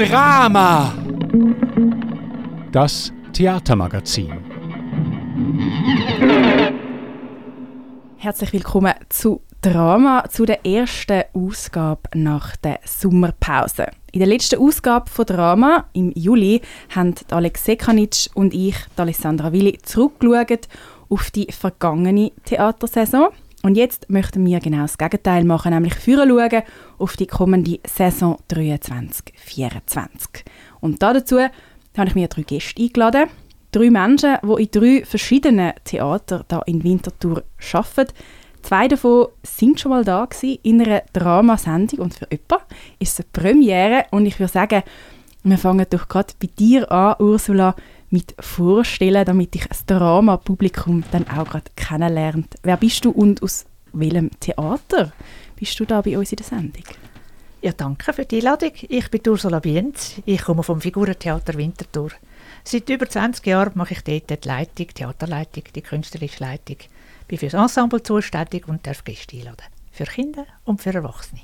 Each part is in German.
Drama. Das Theatermagazin. Herzlich willkommen zu Drama, zu der ersten Ausgabe nach der Sommerpause. In der letzten Ausgabe von Drama im Juli haben Alex Sekanic und ich, Alessandra Willi, zurückgeschaut auf die vergangene Theatersaison. Und jetzt möchten wir genau das Gegenteil machen, nämlich führen schauen auf die kommende Saison 23-24. Und dazu habe ich mir drei Gäste eingeladen. Drei Menschen, die in drei verschiedenen Theatern hier in Winterthur arbeiten. Zwei davon sind schon mal da gewesen, in einer Dramasendung und für jemanden ist es eine Premiere und ich würde sagen, wir fangen doch gerade bei dir an, Ursula, mit vorstellen, damit ich das Drama-Publikum dann auch gerade kennenlernt. Wer bist du und aus welchem Theater bist du da bei uns in der Sendung? Ja, danke für die Einladung. Ich bin Ursula Bienz. Ich komme vom Figurentheater Winterthur. Seit über 20 Jahren mache ich dort die Leitung, die Theaterleitung, die künstlerische Leitung. Bin für das Ensemble zuständig und darf Gäste einladen. Für Kinder und für Erwachsene.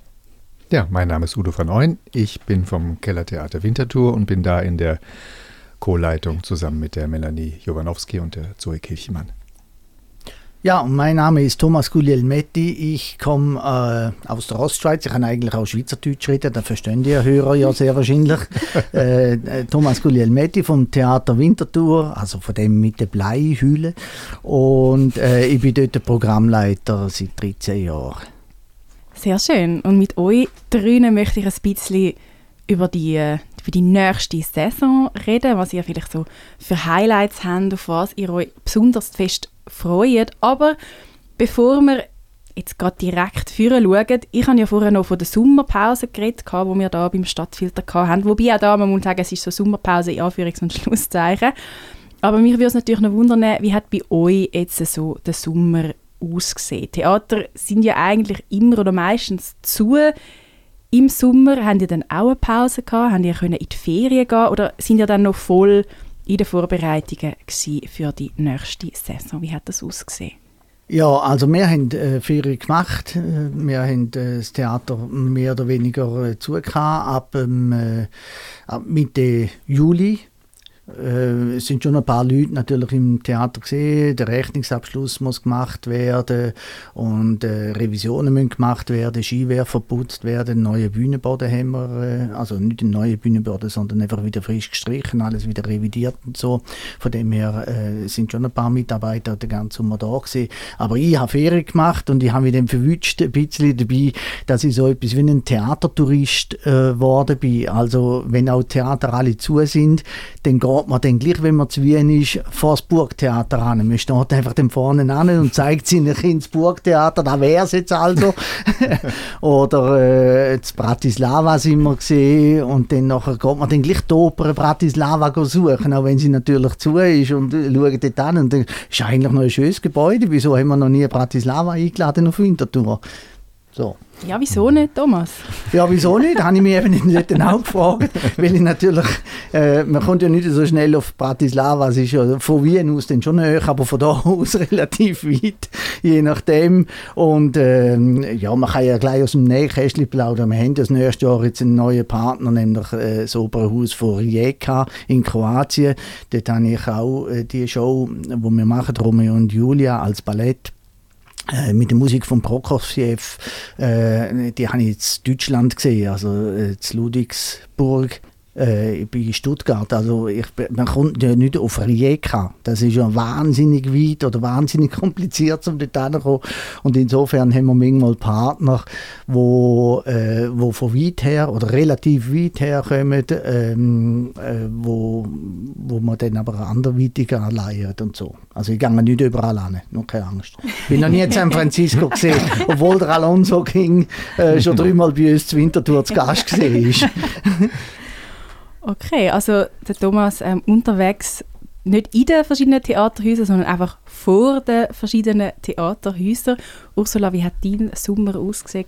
Ja, mein Name ist Udo van Ooyen. Ich bin vom Kellertheater Winterthur und bin da in der Co-Leitung zusammen mit der Melanie Jowanowski und der Zoe Kirchmann. Ja, mein Name ist Thomas Guglielmetti. Ich komme äh, aus der Ostschweiz. Ich kann eigentlich auch Schweizerdeutsch reden, da verstehen die Hörer ja sehr wahrscheinlich. äh, äh, Thomas Guglielmetti vom Theater Winterthur, also von dem mit der Bleihülle. Und äh, ich bin dort der Programmleiter seit 13 Jahren. Sehr schön. Und mit euch drinnen möchte ich ein bisschen über die, über die nächste Saison reden, was ihr vielleicht so für Highlights habt, auf was ihr euch besonders fest freut. Aber bevor wir jetzt gerade direkt führen schauen, ich habe ja vorher noch von der Sommerpause geredet, die wir da beim Stadtfilter hatten. Wobei auch da, man muss sagen, es ist so Sommerpause in Anführungs- und Schlusszeichen. Aber mich würde es natürlich noch wundern, wie hat bei euch jetzt so der Sommer ausgesehen? Theater sind ja eigentlich immer oder meistens zu. Im Sommer haben ihr dann auch eine Pause gehabt? Haben ihr in die Ferien gehen oder sind ihr dann noch voll in den Vorbereitungen für die nächste Saison? Wie hat das ausgesehen? Ja, also wir haben äh, Ferien gemacht. Äh, wir haben äh, das Theater mehr oder weniger äh, zugehört ab, ähm, äh, ab Mitte Juli äh, es sind schon ein paar Leute natürlich im Theater gesehen. Der Rechnungsabschluss muss gemacht werden und äh, Revisionen müssen gemacht werden, Skiwehr verputzt werden, neue Bühnenboden haben wir, äh, also nicht ein neue Bühnenboden, sondern einfach wieder frisch gestrichen, alles wieder revidiert und so. Von dem her äh, sind schon ein paar Mitarbeiter den ganzen Sommer da gewesen. Aber ich habe Ferien gemacht und ich habe mich dann verwünscht ein bisschen dabei, dass ich so etwas wie ein Theatertourist äh, geworden bin. Also wenn auch Theater alle zu sind, dann geht geht man dann gleich, wenn man zu Wien ist, vor das Burgtheater an. Man steht einfach dann vorne an und zeigt seinen Kindern das Burgtheater, da wäre es jetzt also. Oder äh, Bratislava sind wir gesehen und dann nachher geht man dann gleich die Oper Bratislava suchen, auch wenn sie natürlich zu ist und äh, schauen dort an und dann ist eigentlich noch ein schönes Gebäude. Wieso haben wir noch nie Bratislava eingeladen auf Winterthur? So. Ja, wieso nicht, Thomas? Ja, wieso nicht? habe ich mich eben nicht auch gefragt. Weil ich natürlich, äh, man kommt ja nicht so schnell auf Bratislava, es ist ja von Wien aus dann schon näher, aber von da aus relativ weit, je nachdem. Und ähm, ja, man kann ja gleich aus dem Nähkästchen plaudern. Wir haben das nächste Jahr jetzt einen neuen Partner, nämlich äh, das Opernhaus von Rijeka in Kroatien. Dort habe ich auch äh, die Show, die wir machen, Romeo und Julia als Ballett äh, mit der Musik von Prokofjew, äh, die habe ich in Deutschland gesehen, also äh, in Ludwigsburg äh, bei Stuttgart. Also ich, man kommt ja nicht auf Rijeka. Das ist ja wahnsinnig weit oder wahnsinnig kompliziert, um dort hinzukommen. Und insofern haben wir manchmal Partner, wo, äh, wo von weit her oder relativ weit her kommen, ähm, äh, wo, wo man dann aber anderweitig anleiert und so. Also ich gehe nicht überall an, nur keine Angst. Ich bin noch nie in San Francisco gesehen, obwohl der Alonso King äh, schon dreimal bei uns zu Winterthur zu Gast gesehen ist. Okay, also der Thomas ähm, unterwegs nicht in den verschiedenen Theaterhäusern, sondern einfach vor den verschiedenen Theaterhäusern. Ursula, wie hat dein Sommer ausgesehen?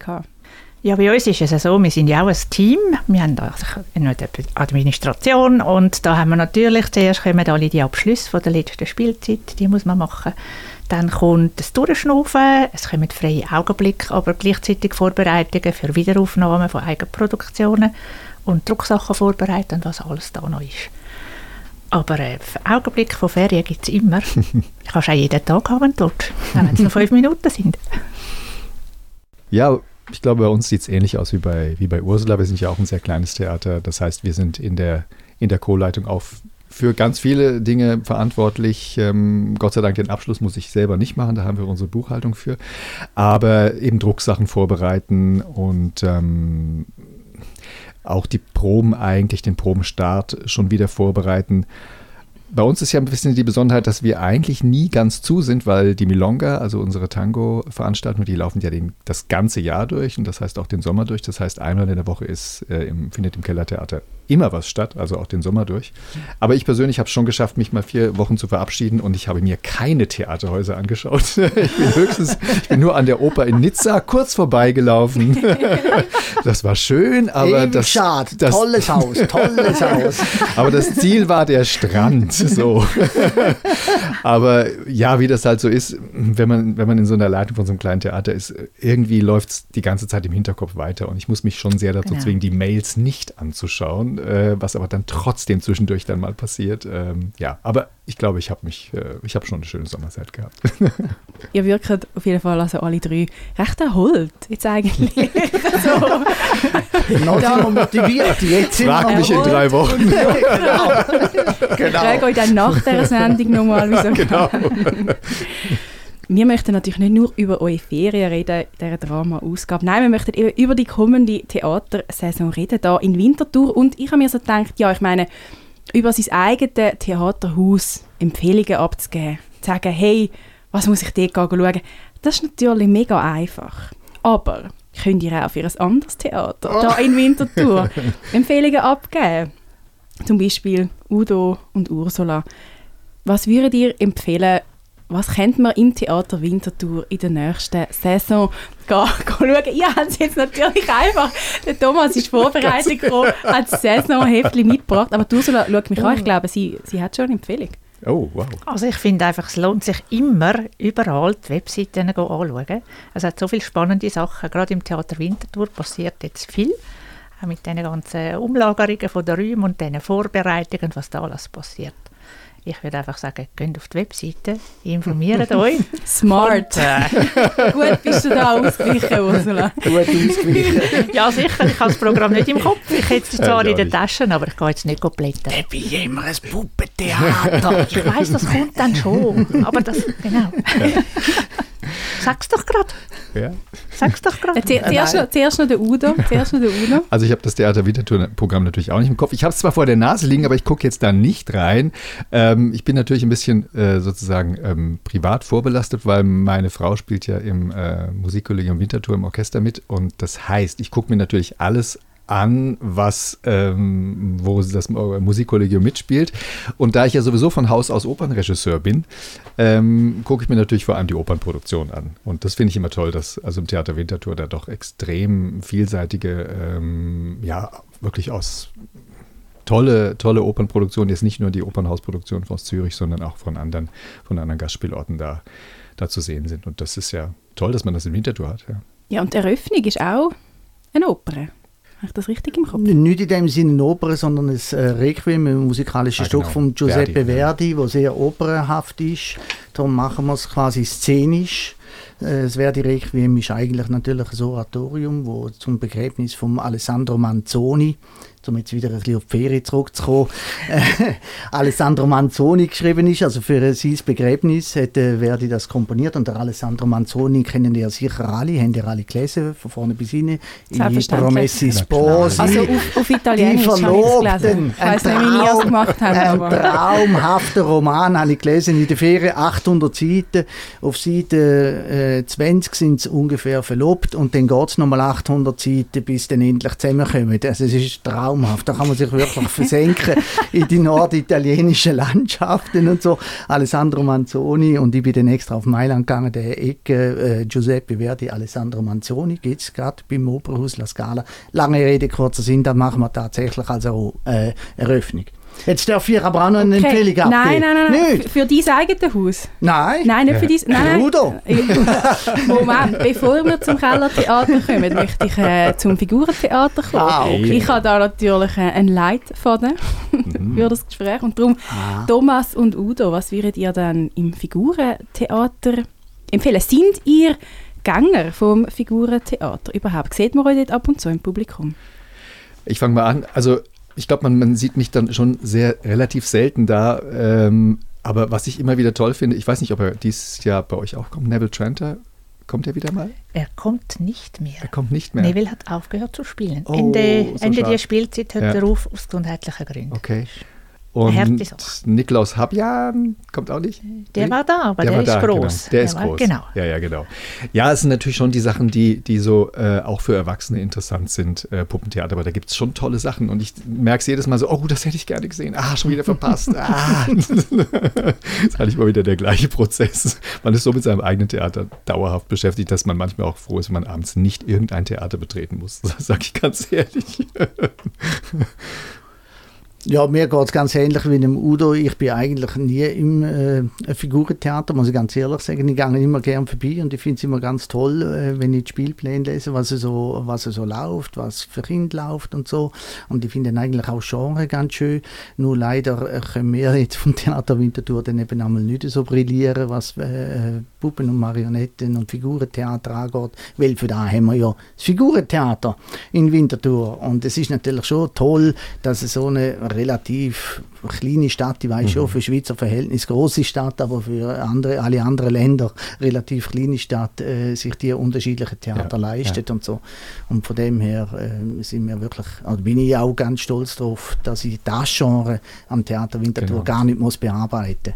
Ja, bei uns ist es so, wir sind ja auch ein Team. Wir haben also eine Administration und da haben wir natürlich zuerst kommen alle die Abschlüsse von der letzten Spielzeit, die muss man machen. Dann kommt das Durchschnaufen, es kommen freie Augenblicke, aber gleichzeitig Vorbereitungen für Wiederaufnahmen von Eigenproduktionen. Und Drucksachen vorbereiten und was alles da noch ist. Aber äh, Augenblick von Ferien gibt es immer. Ich kann auch jeden Tag haben dort, wenn es nur fünf Minuten sind. Ja, ich glaube, bei uns sieht es ähnlich aus wie bei, wie bei Ursula. Wir sind ja auch ein sehr kleines Theater. Das heißt, wir sind in der, in der Co-Leitung auch für ganz viele Dinge verantwortlich. Ähm, Gott sei Dank den Abschluss muss ich selber nicht machen, da haben wir unsere Buchhaltung für. Aber eben Drucksachen vorbereiten und ähm, auch die Proben eigentlich, den Probenstart schon wieder vorbereiten. Bei uns ist ja ein bisschen die Besonderheit, dass wir eigentlich nie ganz zu sind, weil die Milonga, also unsere Tango-Veranstaltung, die laufen ja den, das ganze Jahr durch und das heißt auch den Sommer durch. Das heißt, einmal in der Woche ist, äh, im, findet im Kellertheater immer was statt, also auch den Sommer durch. Aber ich persönlich habe es schon geschafft, mich mal vier Wochen zu verabschieden und ich habe mir keine Theaterhäuser angeschaut. ich bin höchstens, ich bin nur an der Oper in Nizza kurz vorbeigelaufen. das war schön, aber Ewig das, schade. das tolles Haus, tolles Haus. aber das Ziel war der Strand. So. aber ja, wie das halt so ist, wenn man, wenn man in so einer Leitung von so einem kleinen Theater ist, irgendwie läuft es die ganze Zeit im Hinterkopf weiter und ich muss mich schon sehr dazu Genau. zwingen, die Mails nicht anzuschauen, äh, was aber dann trotzdem zwischendurch dann mal passiert. Ähm, ja, aber ich glaube, ich habe mich, äh, ich habe schon eine schöne Sommerzeit gehabt. Ihr wirkt auf jeden Fall, also alle drei, recht erholt. Jetzt eigentlich. so. Noch sind wir motiviert. Jetzt sind Frag mich in drei Wochen. genau. Ich genau. frage euch dann nach der Sendung nochmal, wieso Genau. Wir möchten natürlich nicht nur über eure Ferien reden, dieser Drama-Ausgabe. Nein, wir möchten eben über die kommende Theatersaison reden, da in Winterthur. Und ich habe mir so gedacht, ja, ich meine, über sein eigenes Theaterhaus Empfehlungen abzugeben, zu sagen, hey, was muss ich dort schauen, das ist natürlich mega einfach. Aber könnt ihr auch für ein anderes Theater, da in Winterthur, Empfehlungen abgeben? Zum Beispiel Udo und Ursula. Was würdet ihr empfehlen, was könnte man im Theater Winterthur in der nächsten Saison gehen, gehen schauen? Ihr habt es jetzt natürlich einfach. Der Thomas ist vorbereitet gekommen, hat das Saisonheftchen mitgebracht. Aber die Ursula schaut mich an, ich glaube, sie, sie hat schon eine Empfehlung. Oh, wow. Also ich finde einfach, es lohnt sich immer, überall die Webseiten go anzuschauen. Es hat so viele spannende Sachen. Gerade im Theater Winterthur passiert jetzt viel. Auch mit den ganzen Umlagerungen von den Räumen und den Vorbereitungen, was da alles passiert. Ich würde einfach sagen, geht auf die Webseite, informiert euch. Smart. Gut bist du da ausgeglichen, Ursula. Gut ausgewichen. Ja, sicher, ich habe das Programm nicht im Kopf. Ich hätte es zwar Ja, in den. Taschen, aber ich gehe jetzt nicht blättern. Ich bin immer ein Puppentheater. Ich weiß, das kommt dann schon. Aber das, genau. Sag's doch gerade. Ja. Sag's doch gerade. Zu- Zuerst noch, der Udo. Zuerst noch der Udo. Also ich habe das Theater Winterthur-Programm natürlich auch nicht im Kopf. Ich habe es zwar vor der Nase liegen, aber ich gucke jetzt da nicht rein. Ähm, ich bin natürlich ein bisschen äh, sozusagen ähm, privat vorbelastet, weil meine Frau spielt ja im äh, Musikkollegium Winterthur im Orchester mit. Und das heißt, ich gucke mir natürlich alles an, was, ähm, wo das Musikkollegium mitspielt. Und da ich ja sowieso von Haus aus Opernregisseur bin, ähm, gucke ich mir natürlich vor allem die Opernproduktion an. Und das finde ich immer toll, dass also im Theater Winterthur da doch extrem vielseitige, ähm, ja, wirklich aus tolle, tolle Opernproduktionen, jetzt nicht nur die Opernhausproduktion aus Zürich, sondern auch von anderen, von anderen Gastspielorten da, da zu sehen sind. Und das ist ja toll, dass man das in Winterthur hat. Ja. Ja, und die Eröffnung ist auch eine Oper. Habe ich das richtig im Kopf? Nicht in dem Sinne eine Oper, sondern ein äh, Requiem, ein musikalisches Ah, Stück genau. von Giuseppe Verdi, ja. Verdi, wo sehr opernhaft ist. Darum machen wir es quasi szenisch. Äh, Das Verdi Requiem ist eigentlich natürlich ein Oratorium, wo zum Begräbnis von Alessandro Manzoni, um jetzt wieder ein bisschen auf die Ferien zurückzukommen, äh, Alessandro Manzoni geschrieben ist. Also für sein Begräbnis hat äh, Verdi das komponiert und der Alessandro Manzoni kennen ja sicher alle, haben ja alle gelesen, von vorne bis hinten. I Selbstverständlich. Promessi. Sposi. Also auf, auf Italienisch habe ich es gelesen. Ich weiß nicht, wie ihr es gemacht habt. Ein Aber traumhafter Roman habe ich gelesen in der Ferien, 800 Seiten. Auf Seite äh, 20 sind sie ungefähr verlobt und dann geht es nochmal 800 Seiten, bis dann endlich zusammenkommen. Also es ist traumhaft, da kann man sich wirklich versenken in die norditalienischen Landschaften und so. Alessandro Manzoni und ich bin dann extra auf Mailand gegangen, der Ecke äh, Giuseppe Verdi, Alessandro Manzoni, gibt es gerade beim Opernhaus La Scala. Lange Rede, kurzer Sinn, das machen wir tatsächlich als eine äh, Eröffnung. Jetzt darf ich aber auch noch eine Okay. Empfehlung abgeben. Nein, nein, nein, nein. Nicht? Für, dein eigenes Haus. Nein? Nein, nicht für dein... Nein, nein. Udo. Moment, bevor wir zum Kellertheater kommen, möchte ich äh, zum Figurentheater kommen. Ah, okay. Ich habe da natürlich äh, einen Leitfaden für das Gespräch. Und darum, Ah. Thomas und Udo, was würdet ihr dann im Figurentheater empfehlen? Sind ihr Gänger vom Figurentheater überhaupt? Seht man euch dort ab und zu im Publikum? Ich fange mal an. Also ich glaube, man, man sieht mich dann schon sehr relativ selten da. Ähm, aber was ich immer wieder toll finde, ich weiß nicht, ob er dieses Jahr bei euch auch kommt, Neville Tranter, kommt er wieder mal? Er kommt nicht mehr. Er kommt nicht mehr. Neville hat aufgehört zu spielen. Oh, Ende, so Ende der Spielzeit hört Ja. er auf aus gesundheitlichen Gründen. Okay. Und. Niklaus Habjan kommt auch nicht? Der war da, aber der, war ist da, groß. Genau. Der, ist war, groß. Genau. Ja, ja, genau. Ja, es sind natürlich schon die Sachen, die, die so äh, auch für Erwachsene interessant sind, äh, Puppentheater. Aber da gibt es schon tolle Sachen. Und ich merke es jedes Mal so, oh, das hätte ich gerne gesehen. Ah, schon wieder verpasst. Ah. das ist eigentlich mal wieder der gleiche Prozess. Man ist so mit seinem eigenen Theater dauerhaft beschäftigt, dass man manchmal auch froh ist, wenn man abends nicht irgendein Theater betreten muss. Das sage ich ganz ehrlich. Ja, mir geht es ganz ähnlich wie dem Udo. Ich bin eigentlich nie im äh, Figurentheater, muss ich ganz ehrlich sagen. Ich gehe immer gern vorbei und ich finde es immer ganz toll, äh, wenn ich die Spielpläne lese, was so, was so läuft, was für Kinder läuft und so. Und ich finde eigentlich auch Genre ganz schön. Nur leider äh, können wir jetzt vom Theater Winterthur dann eben einmal nicht so brillieren, was äh, Puppen und Marionetten und Figurentheater angeht. Weil für da haben wir ja das Figurentheater in Winterthur. Und es ist natürlich schon toll, dass es so eine relativ kleine Stadt, ich weiß schon, für Schweizer Verhältnis große Stadt, aber für andere, alle anderen Länder relativ kleine Stadt, äh, sich die unterschiedlichen Theater Ja, leistet und so. Und von dem her äh, sind wir wirklich, also bin ich auch ganz stolz darauf, dass ich das Genre am Theater Winterthur Genau. gar nicht muss bearbeiten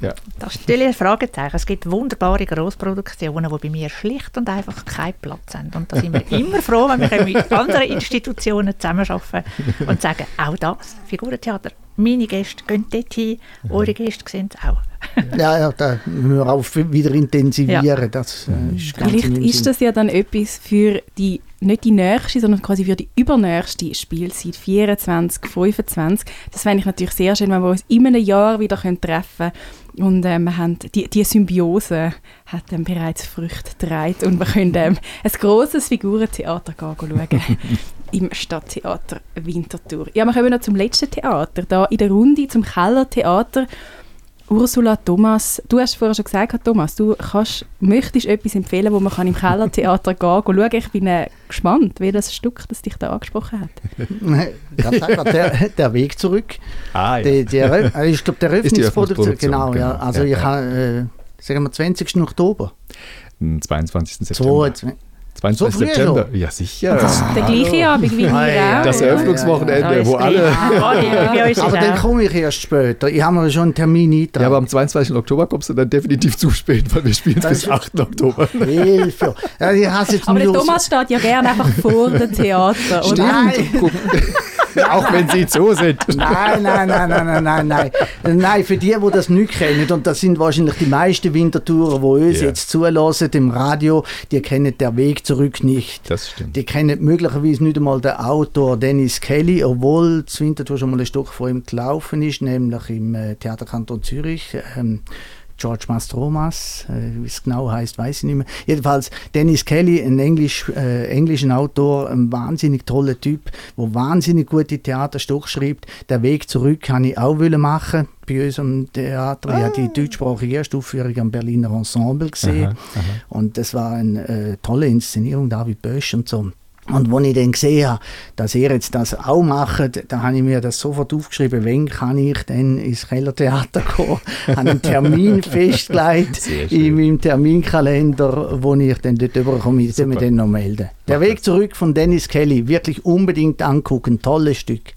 Ja. Das stelle ich ein Fragezeichen. Es gibt wunderbare Großproduktionen, die bei mir schlicht und einfach keinen Platz haben. Und da sind wir immer froh, wenn wir mit anderen Institutionen zusammenarbeiten und sagen, auch das, Figurentheater, meine Gäste gehen dort hin, eure Gäste sehen es auch. Ja, ja, da müssen wir auch wieder intensivieren. Das äh, ist ganz Vielleicht ist das ja dann etwas für die, nicht die nächste, sondern quasi für die übernächste Spielzeit 24, 25. Das fände ich natürlich sehr schön, wenn wir uns in einem Jahr wieder können treffen können. Und ähm, wir haben die, die Symbiose hat ähm, bereits Früchte getragen und wir können ähm, ein grosses Figurentheater gehen schauen. Im Stadttheater Winterthur. Ja, wir kommen noch zum letzten Theater, da in der Runde zum Kellertheater. Ursula, Thomas, du hast vorher schon gesagt, Thomas, du kannst, möchtest etwas empfehlen, wo man kann im Kellertheater gehen kann. Schauen. Ich bin äh, gespannt, wie das Stück, das dich da angesprochen hat. Einfach, der, der Weg zurück. Ah, ja. Der, der, äh, ich glaube, der Ist die Öffnungsproduktion. Öffnungsproduktion, Genau, ja. genau. Also Ja, ich ja. habe, äh, sagen wir, 20. Oktober. Am 22. September. 22. 22. So September. schon? Ja, sicher. Der gleiche Abend wie wir auch. Das Eröffnungswochenende, Ja, wo ist alle. ist Aber dann komme ich erst später. Ich habe mir schon einen Termin eingetragen. Ja, aber am 22. Oktober kommst du dann definitiv zu spät, weil wir spielen es Das bis 8. Oktober. Hilfe. Ja, ich hasse jetzt Aber der so- Thomas steht ja gerne einfach vor dem Theater. Guck, auch wenn sie so sind. Nein, nein, nein, nein, nein, nein, nein. Nein, für die, die das nicht kennen, und das sind wahrscheinlich die meisten Wintertourer, die uns Ja. jetzt zulassen im Radio, die kennen den Weg zurück nicht. Das stimmt. Die kennen möglicherweise nicht einmal den Autor Dennis Kelly, obwohl das Winterthur schon mal ein Stück vor ihm gelaufen ist, nämlich im äh, Theaterkanton Zürich. Ähm, George Mastromas, äh, wie es genau heißt, weiß ich nicht mehr. Jedenfalls Dennis Kelly, ein Englisch, äh, englischen Autor, ein wahnsinnig toller Typ, der wahnsinnig gute Theaterstücke schreibt. Der Weg zurück kann ich auch wollen machen bei uns am Theater. Ich habe die deutschsprachige Erstaufführung am Berliner Ensemble gesehen. Aha, aha. Und das war eine äh, tolle Inszenierung, David Bösch und so. Und als ich dann gesehen habe, dass ihr jetzt das auch macht, da habe ich mir das sofort aufgeschrieben, wenn kann ich denn ins Kellertheater gehen. habe einen Termin festgelegt in meinem Terminkalender, wo ich dann dort überkomme. Ich soll mich dann noch melden. Der Weg zurück von Dennis Kelly, wirklich unbedingt angucken, tolles Stück.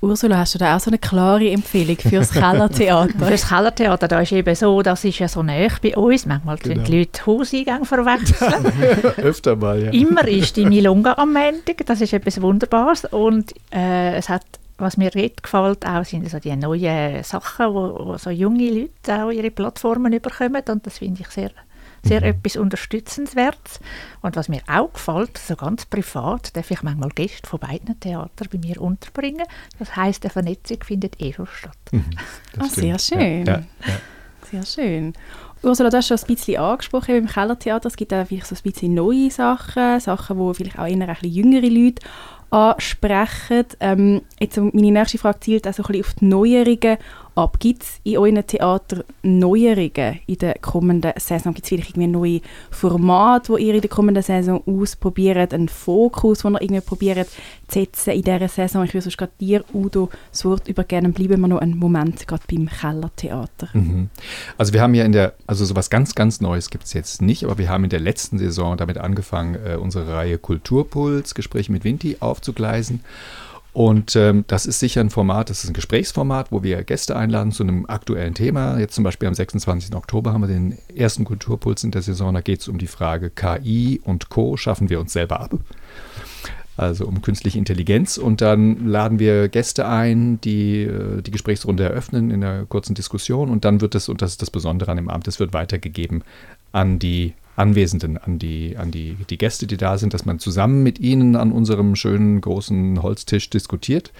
Ursula, hast du da auch so eine klare Empfehlung für das Kellertheater? Für das Kellertheater, da ist eben so, das ist ja so nah bei uns. Manchmal Genau. die Leute Hauseingänge verwechseln. Öfter mal, ja. Immer ist die Milonga am Montag, das ist etwas Wunderbares. Und äh, es hat, was mir dort gefällt, auch sind so die neuen Sachen, wo, wo so junge Leute auch ihre Plattformen bekommen. Und das finde ich sehr, sehr Mhm. etwas Unterstützenswertes. Und was mir auch gefällt, so ganz privat, darf ich manchmal Gäste von beiden Theatern bei mir unterbringen. Das heißt, eine Vernetzung findet eh schon statt. Mhm, das Ah, sehr schön. Ja, ja, ja. Sehr schön. Ursula, du hast schon ein bisschen angesprochen im Kellertheater. Es gibt auch vielleicht so ein bisschen neue Sachen, Sachen, die vielleicht auch eher ein bisschen jüngere Leute ansprechen. Ähm, jetzt meine nächste Frage zielt auch so ein bisschen auf die Neuerungen ab. Gibt es in euren Theater Neuerungen in der kommenden Saison? Gibt es vielleicht irgendwie neue Formate, die ihr in der kommenden Saison ausprobiert, einen Fokus, den ihr irgendwie probiert zu setzen in dieser Saison? Ich würde sonst gerade dir, Udo, das Wort übergeben. Bleiben wir noch einen Moment gerade beim Kellertheater. Mhm. Also wir haben ja in der, also sowas ganz, ganz Neues gibt es jetzt nicht, aber wir haben in der letzten Saison damit angefangen, äh, unsere Reihe Kulturpuls, Gespräche mit Vinti aufzugleisen. Und ähm, das ist sicher ein Format, das ist ein Gesprächsformat, wo wir Gäste einladen zu einem aktuellen Thema. Jetzt zum Beispiel am 26. Oktober haben wir den ersten Kulturpuls in der Saison. Da geht es um die Frage KI und Co. Schaffen wir uns selber ab? Also um künstliche Intelligenz. Und dann laden wir Gäste ein, die äh, die Gesprächsrunde eröffnen in einer kurzen Diskussion. Und dann wird es, und das ist das Besondere an dem Abend, es wird weitergegeben an die Anwesenden, an die, an die, die Gäste, die da sind, dass man zusammen mit ihnen an unserem schönen großen Holztisch diskutiert.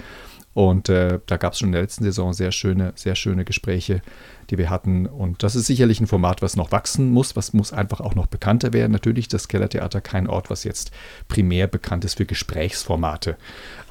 Und äh, da gab es schon in der letzten Saison sehr schöne, sehr schöne Gespräche, die wir hatten. Und das ist sicherlich ein Format, was noch wachsen muss, was muss einfach auch noch bekannter werden. Natürlich das Kellertheater kein Ort, was jetzt primär bekannt ist für Gesprächsformate.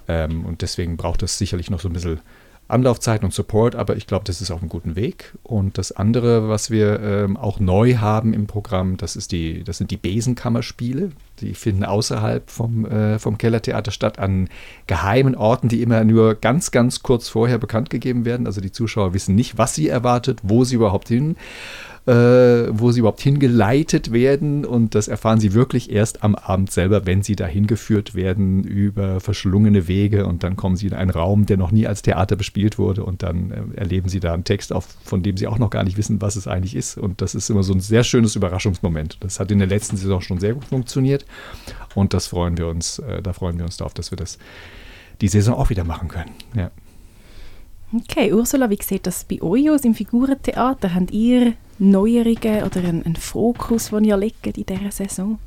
Ähm, und deswegen braucht es sicherlich noch so ein bisschen Anlaufzeit und Support, aber ich glaube, das ist auf einem guten Weg. Und das andere, was wir ähm, auch neu haben im Programm, das, ist die, das sind die Besenkammerspiele. Die finden außerhalb vom, äh, vom Kellertheater statt, an geheimen Orten, die immer nur ganz, ganz kurz vorher bekannt gegeben werden. Also die Zuschauer wissen nicht, was sie erwartet, wo sie überhaupt hin äh, wo sie überhaupt hingeleitet werden. Und das erfahren sie wirklich erst am Abend selber, wenn sie dahin geführt werden über verschlungene Wege. Und dann kommen sie in einen Raum, der noch nie als Theater bespielt wurde. Und dann äh, erleben sie da einen Text, auf, von dem sie auch noch gar nicht wissen, was es eigentlich ist. Und das ist immer so ein sehr schönes Überraschungsmoment. Das hat in der letzten Saison schon sehr gut funktioniert. Und das freuen wir uns, äh, da freuen wir uns darauf, dass wir das die Saison auch wieder machen können. Ja. Okay, Ursula, wie sieht das bei euch aus im Figurentheater? Habt ihr Neuerungen oder einen, einen Fokus, den ihr legt in dieser Saison?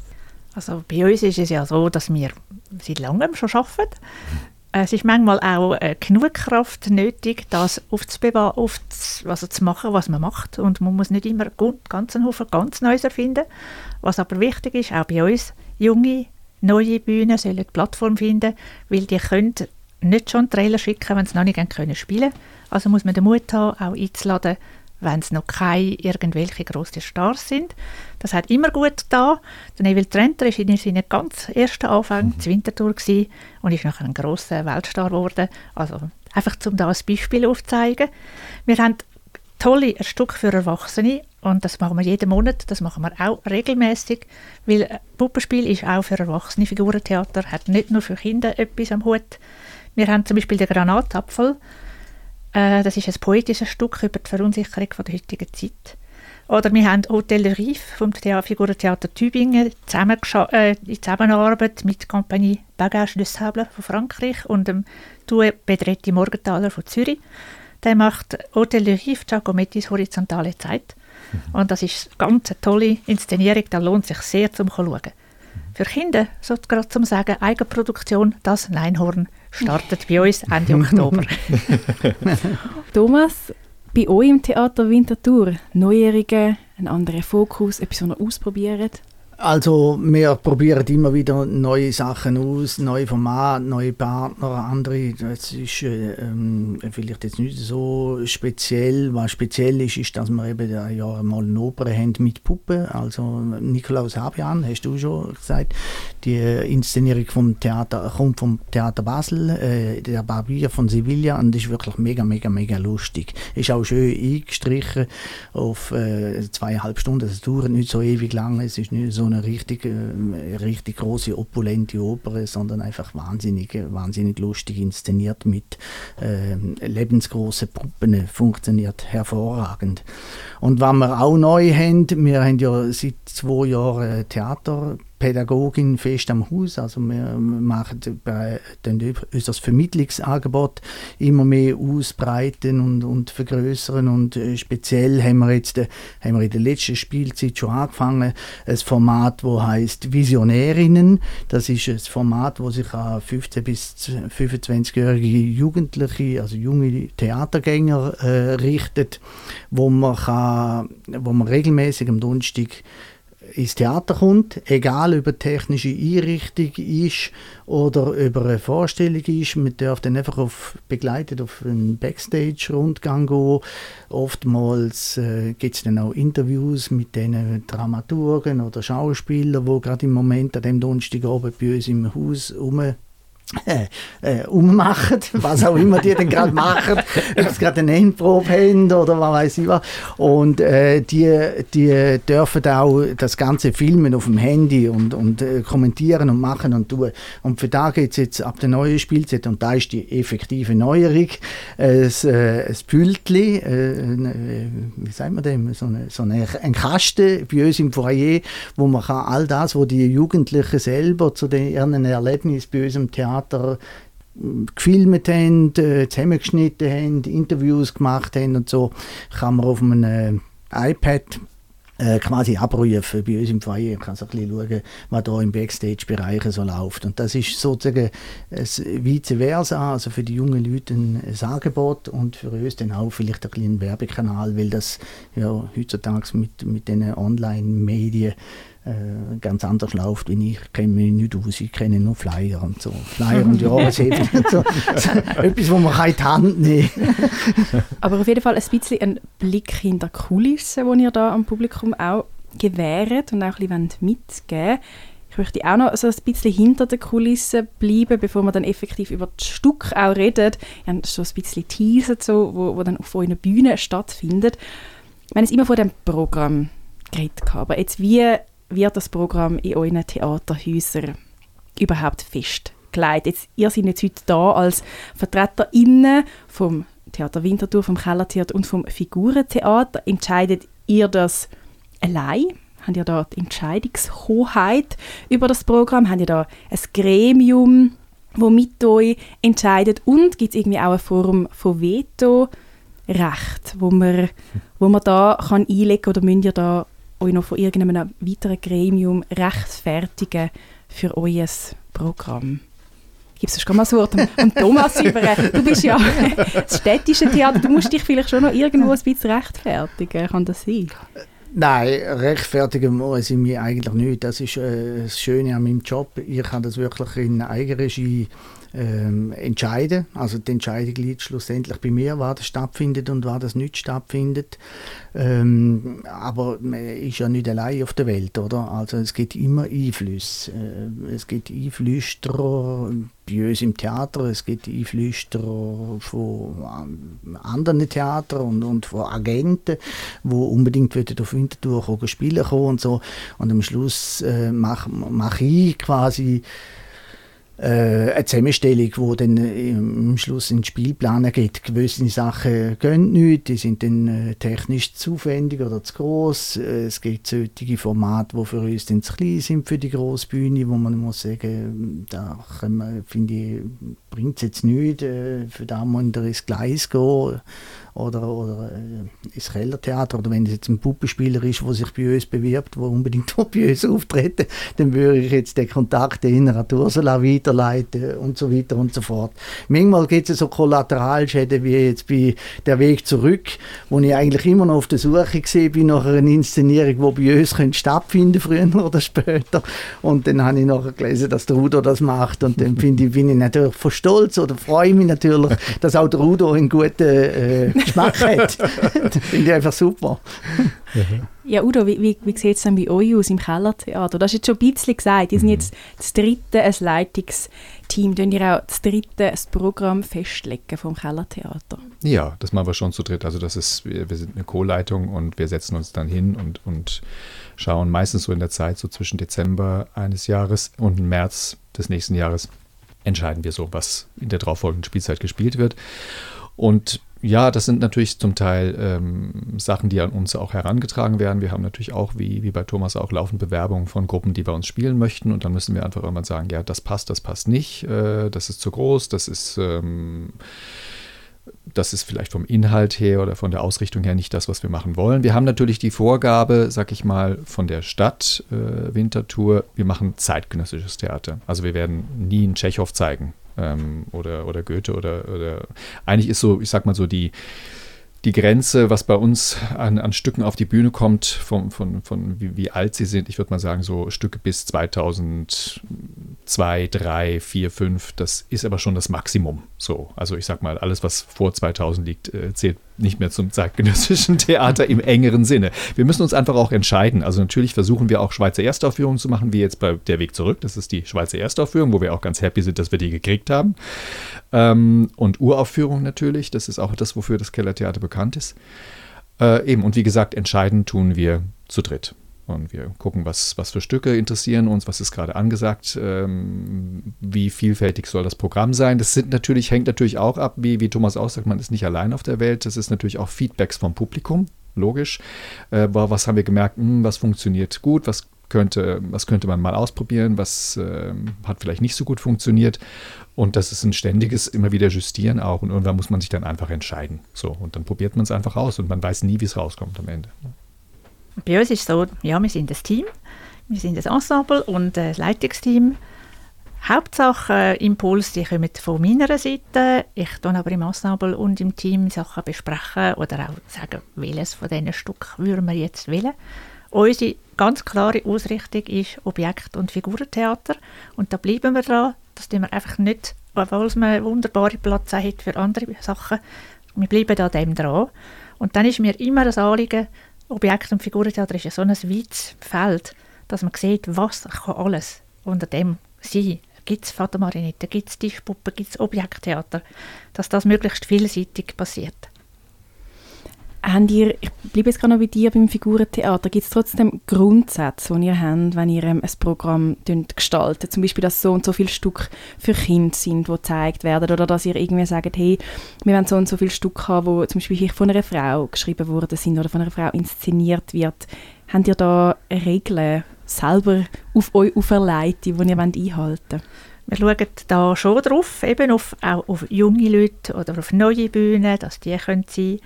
Also bei uns ist es ja so, dass wir seit langem schon arbeiten. Es ist manchmal auch äh, genug Kraft nötig, das aufzubewahren, aufzu also zu machen, was man macht. Und man muss nicht immer ganz einen Haufen ganz Neues erfinden. Was aber wichtig ist, auch bei uns, junge, neue Bühnen sollen die Plattform finden, weil die können nicht schon Trailer schicken, wenn sie noch nicht haben können spielen Also muss man den Mut haben, auch einzuladen, wenn es noch keine irgendwelche grossen Stars sind. Das hat immer gut getan. Der Neville Trenter war in seinen ganz ersten Anfängen mhm. Winterthur gewesen und ist nachher ein grosser Weltstar geworden. Also einfach, um da ein Beispiel aufzuzeigen. Wir haben tolle Stücke für Erwachsene und das machen wir jeden Monat, das machen wir auch regelmäßig, weil Puppenspiel ist auch für Erwachsene Figurentheater, hat nicht nur für Kinder etwas am Hut. Wir haben zum Beispiel den Granatapfel, das ist ein poetisches Stück über die Verunsicherung der heutigen Zeit. Oder wir haben Hotel de Rive vom Thea Figurentheater Tübingen äh, in Zusammenarbeit mit der Kompanie Bagage de Sable von Frankreich und dem Due Bedretti Morgenthaler von Zürich. Der macht Hotel de Rive Giacomettis horizontale Zeit. Mhm. Und das ist ganz eine tolle Inszenierung, da lohnt sich sehr zum Schauen. Für Kinder, so gerade zum Sagen, Eigenproduktion, das Neinhorn startet bei uns Ende Oktober. Thomas, bei euch im Theater Winterthur, Neuerungen, einen anderen Fokus, etwas, was ihr ausprobiert? Also wir probieren immer wieder neue Sachen aus, neue Formate, neue Partner, andere. Das ist ähm, vielleicht jetzt nicht so speziell. Was speziell ist, ist, dass wir eben ja mal eine Oper haben mit Puppen. Also Nikolaus Habian, hast du schon gesagt, die Inszenierung vom Theater kommt vom Theater Basel, äh, der Barbier von Sevilla und ist wirklich mega, mega, mega lustig. Ist auch schön eingestrichen auf äh, zweieinhalb Stunden. Es dauert nicht so ewig lang. Es ist nicht so eine richtig, äh, richtig große, opulente Oper, sondern einfach wahnsinnig, wahnsinnig lustig inszeniert mit äh, lebensgroßen Puppen, funktioniert hervorragend. Und was wir auch neu haben, wir haben ja seit zwei Jahren Theater Pädagogin fest am Haus. Also wir machen bei, unser Vermittlungsangebot immer mehr ausbreiten und, und vergrößern und äh, speziell haben wir jetzt äh, haben wir in der letzten Spielzeit schon angefangen, ein Format, wo heißt Visionärinnen. Das ist ein Format, wo sich an 15 bis 25-jährige Jugendliche, also junge Theatergänger äh, richtet, wo man kann, wo man regelmäßig am Donnerstag ins Theater kommt, egal ob eine technische Einrichtung ist oder über eine Vorstellung ist. Man darf dann einfach auf, begleitet auf einen Backstage-Rundgang gehen. Oftmals äh, gibt es dann auch Interviews mit den Dramaturgen oder Schauspielern, die gerade im Moment an dem Donnerstagabend bei uns im Haus rum äh, äh, ummachen, was auch immer die dann gerade machen, ob sie gerade eine Endprobe haben oder was weiß ich was. Und äh, die, die dürfen auch das Ganze filmen auf dem Handy und, und äh, kommentieren und machen und tun. Und für da geht es jetzt ab der neuen Spielzeit und da ist die effektive Neuerung, äh, ein, äh, Pültli, äh, wie sagen wir dem, so, eine, so eine, ein Kasten bei uns im Foyer, wo man kann all das, was die Jugendlichen selber zu den, ihren Erlebnissen bei uns im Theater Theater hm, gefilmt haben, äh, zusammengeschnitten haben, Interviews gemacht haben und so, kann man auf einem äh, iPad äh, quasi abrufen bei uns im Feier. Man kann so ein bisschen schauen, was da im Backstage-Bereich so läuft. Und das ist sozusagen ein vice versa, also für die jungen Leute ein, ein Angebot und für uns dann auch vielleicht ein, ein Werbekanal, weil das ja heutzutage mit, mit den Online-Medien äh, ganz anders läuft, wie ich kenne mich nicht aus, ich kenne nur Flyer und so. Flyer und Jahreshefte und so. Etwas, wo man in die Hand nehmen Aber auf jeden Fall ein bisschen ein Blick hinter die Kulissen, den ihr da am Publikum auch gewährt und auch ein bisschen mitgeben ich möchte auch noch so ein bisschen hinter den Kulissen bleiben, bevor wir dann effektiv über das Stück auch reden. Wir haben schon ein bisschen Teaser, so, wo, wo dann auf eurer Bühne stattfindet. Wir haben es immer von dem Programm geredet, aber jetzt wie wird das Programm in euren Theaterhäusern überhaupt festgelegt? Ihr seid jetzt heute da als VertreterInnen vom Theater Winterthur, vom Kellertheater und vom Figurentheater. Entscheidet ihr das allein? Habt ihr da die Entscheidungshoheit über das Programm? Habt ihr da ein Gremium, wo mit euch entscheidet? Und gibt es irgendwie auch eine Form von Veto-Recht, wo man, wo man da kann einlegen kann oder müsst ihr da euch noch von irgendeinem weiteren Gremium rechtfertigen für euer Programm? Gibt es schon mal das Wort? Und Thomas, über, du bist ja das städtische Theater, du musst dich vielleicht schon noch irgendwo ein bisschen rechtfertigen, kann das sein? Nein, rechtfertigen muss ich mich eigentlich nicht. Das ist äh, das Schöne an meinem Job. Ich kann das wirklich in Eigenregie ähm, entscheiden. Also die Entscheidung liegt schlussendlich bei mir, was das stattfindet und was das nicht stattfindet. Ähm, aber man ist ja nicht allein auf der Welt, oder? Also es gibt immer Einflüsse. Äh, es gibt Einflüsterer bei uns im Theater, es gibt Einflüsterer von anderen Theatern und, und von Agenten, die unbedingt auf Winterthur spielen kommen und so. Und am Schluss äh, mache mach ich quasi eine Zusammenstellung, die dann äh, am Schluss in den Spielplan geht. Gewisse Sachen gehen nicht, die sind dann äh, technisch zu aufwendig oder zu groß. Äh, es gibt solche Formate, die für uns dann zu klein sind für die Großbühne, wo man muss sagen, da finde ich, bringt es jetzt nicht, äh, für da muss man ins Gleis gehen oder, oder äh, ins Kellertheater oder wenn es jetzt ein Puppenspieler ist, der sich bei uns bewirbt, der unbedingt bei uns auftreten, dann würde ich jetzt den Kontakt in an Ursula weiterleiten und so weiter und so fort. Manchmal gibt es so Kollateralschäden wie jetzt bei «Der Weg zurück», wo ich eigentlich immer noch auf der Suche gesehen bin nach einer Inszenierung, die bei uns könnte stattfinden früher oder später. Und dann habe ich nachher gelesen, dass der Udo das macht und dann ich, bin ich natürlich von Stolz oder freue mich natürlich, dass auch der Udo einen guten äh, Geschmack hat. das finde ich einfach super. Ja, Udo, wie, wie, wie sieht es denn bei euch aus im Kellertheater? Du hast jetzt schon ein bisschen gesagt, ihr seid mhm. jetzt das dritte ein Leitungsteam. Könnt ihr auch das dritte ein Programm festlegen vom Kellertheater? Ja, das machen wir schon zu dritt. Also das ist, wir, wir sind eine Co-Leitung und wir setzen uns dann hin und, und schauen meistens so in der Zeit, so zwischen Dezember eines Jahres und März des nächsten Jahres, entscheiden wir so, was in der darauffolgenden Spielzeit gespielt wird. Und ja, das sind natürlich zum Teil ähm, Sachen, die an uns auch herangetragen werden. Wir haben natürlich auch, wie, wie bei Thomas, auch laufend Bewerbungen von Gruppen, die bei uns spielen möchten. Und dann müssen wir einfach immer sagen, ja, das passt, das passt nicht, äh, das ist zu groß, das ist, ähm, das ist vielleicht vom Inhalt her oder von der Ausrichtung her nicht das, was wir machen wollen. Wir haben natürlich die Vorgabe, sag ich mal, von der Stadt äh, Winterthur, wir machen zeitgenössisches Theater. Also wir werden nie einen Tschechow zeigen ähm, oder, oder Goethe oder, oder eigentlich ist so, ich sag mal so, die, die Grenze, was bei uns an, an Stücken auf die Bühne kommt, von, von, von wie, wie alt sie sind, ich würde mal sagen, so Stücke bis 2002, 3, 4, 5, das ist aber schon das Maximum. So, also ich sag mal, alles, was vor 2000 liegt, äh, zählt nicht mehr zum zeitgenössischen Theater im engeren Sinne. Wir müssen uns einfach auch entscheiden. Also natürlich versuchen wir auch Schweizer Erstaufführungen zu machen, wie jetzt bei Der Weg zurück. Das ist die Schweizer Erstaufführung, wo wir auch ganz happy sind, dass wir die gekriegt haben. Ähm, und Uraufführung natürlich. Das ist auch das, wofür das Kellertheater bekannt ist. Äh, eben, und wie gesagt, entscheiden tun wir zu dritt. Und wir gucken, was, was für Stücke interessieren uns, was ist gerade angesagt, ähm, wie vielfältig soll das Programm sein. Das sind natürlich, hängt natürlich auch ab, wie, wie Thomas auch sagt, man ist nicht allein auf der Welt. Das ist natürlich auch Feedbacks vom Publikum, logisch. Äh, was haben wir gemerkt, hm, was funktioniert gut, was könnte, was könnte man mal ausprobieren, was äh, hat vielleicht nicht so gut funktioniert. Und das ist ein ständiges immer wieder Justieren auch. Und irgendwann muss man sich dann einfach entscheiden. So, und dann probiert man es einfach aus und man weiß nie, wie es rauskommt am Ende. Bei uns ist so, ja, wir sind ein Team, wir sind ein Ensemble und ein Leitungsteam. Hauptsache äh, Impuls, die kommen von meiner Seite. Ich dann aber im Ensemble und im Team Sachen besprechen oder auch sagen, welches von diesen Stück würden wir jetzt wählen. Unsere ganz klare Ausrichtung ist Objekt- und Figurentheater und da bleiben wir dran. Das tun wir einfach nicht, obwohl es einen wunderbaren Platz hat für andere Sachen. Wir bleiben da dem dran. Und dann ist mir immer das Anliegen, Objekt- und Figurentheater ist ja so ein weites Feld, dass man sieht, was kann alles unter dem sein. Gibt es Vatermarinette, gibt es Tischpuppen, gibt es Objekttheater, dass das möglichst vielseitig passiert. Habt ihr, ich bleibe jetzt gerade noch bei dir beim Figurentheater, gibt es trotzdem Grundsätze, die ihr habt, wenn ihr ähm, ein Programm gestaltet? Zum Beispiel, dass so und so viele Stücke für Kinder sind, die gezeigt werden, oder dass ihr irgendwie sagt, hey, wir wollen so und so viele Stücke haben, die zum Beispiel von einer Frau geschrieben worden sind oder von einer Frau inszeniert wird. Habt ihr da Regeln selber auf euch auferlegt, die ihr einhalten wollt? Wir schauen da schon drauf, eben auf, auch auf junge Leute oder auf neue Bühnen, dass die können sein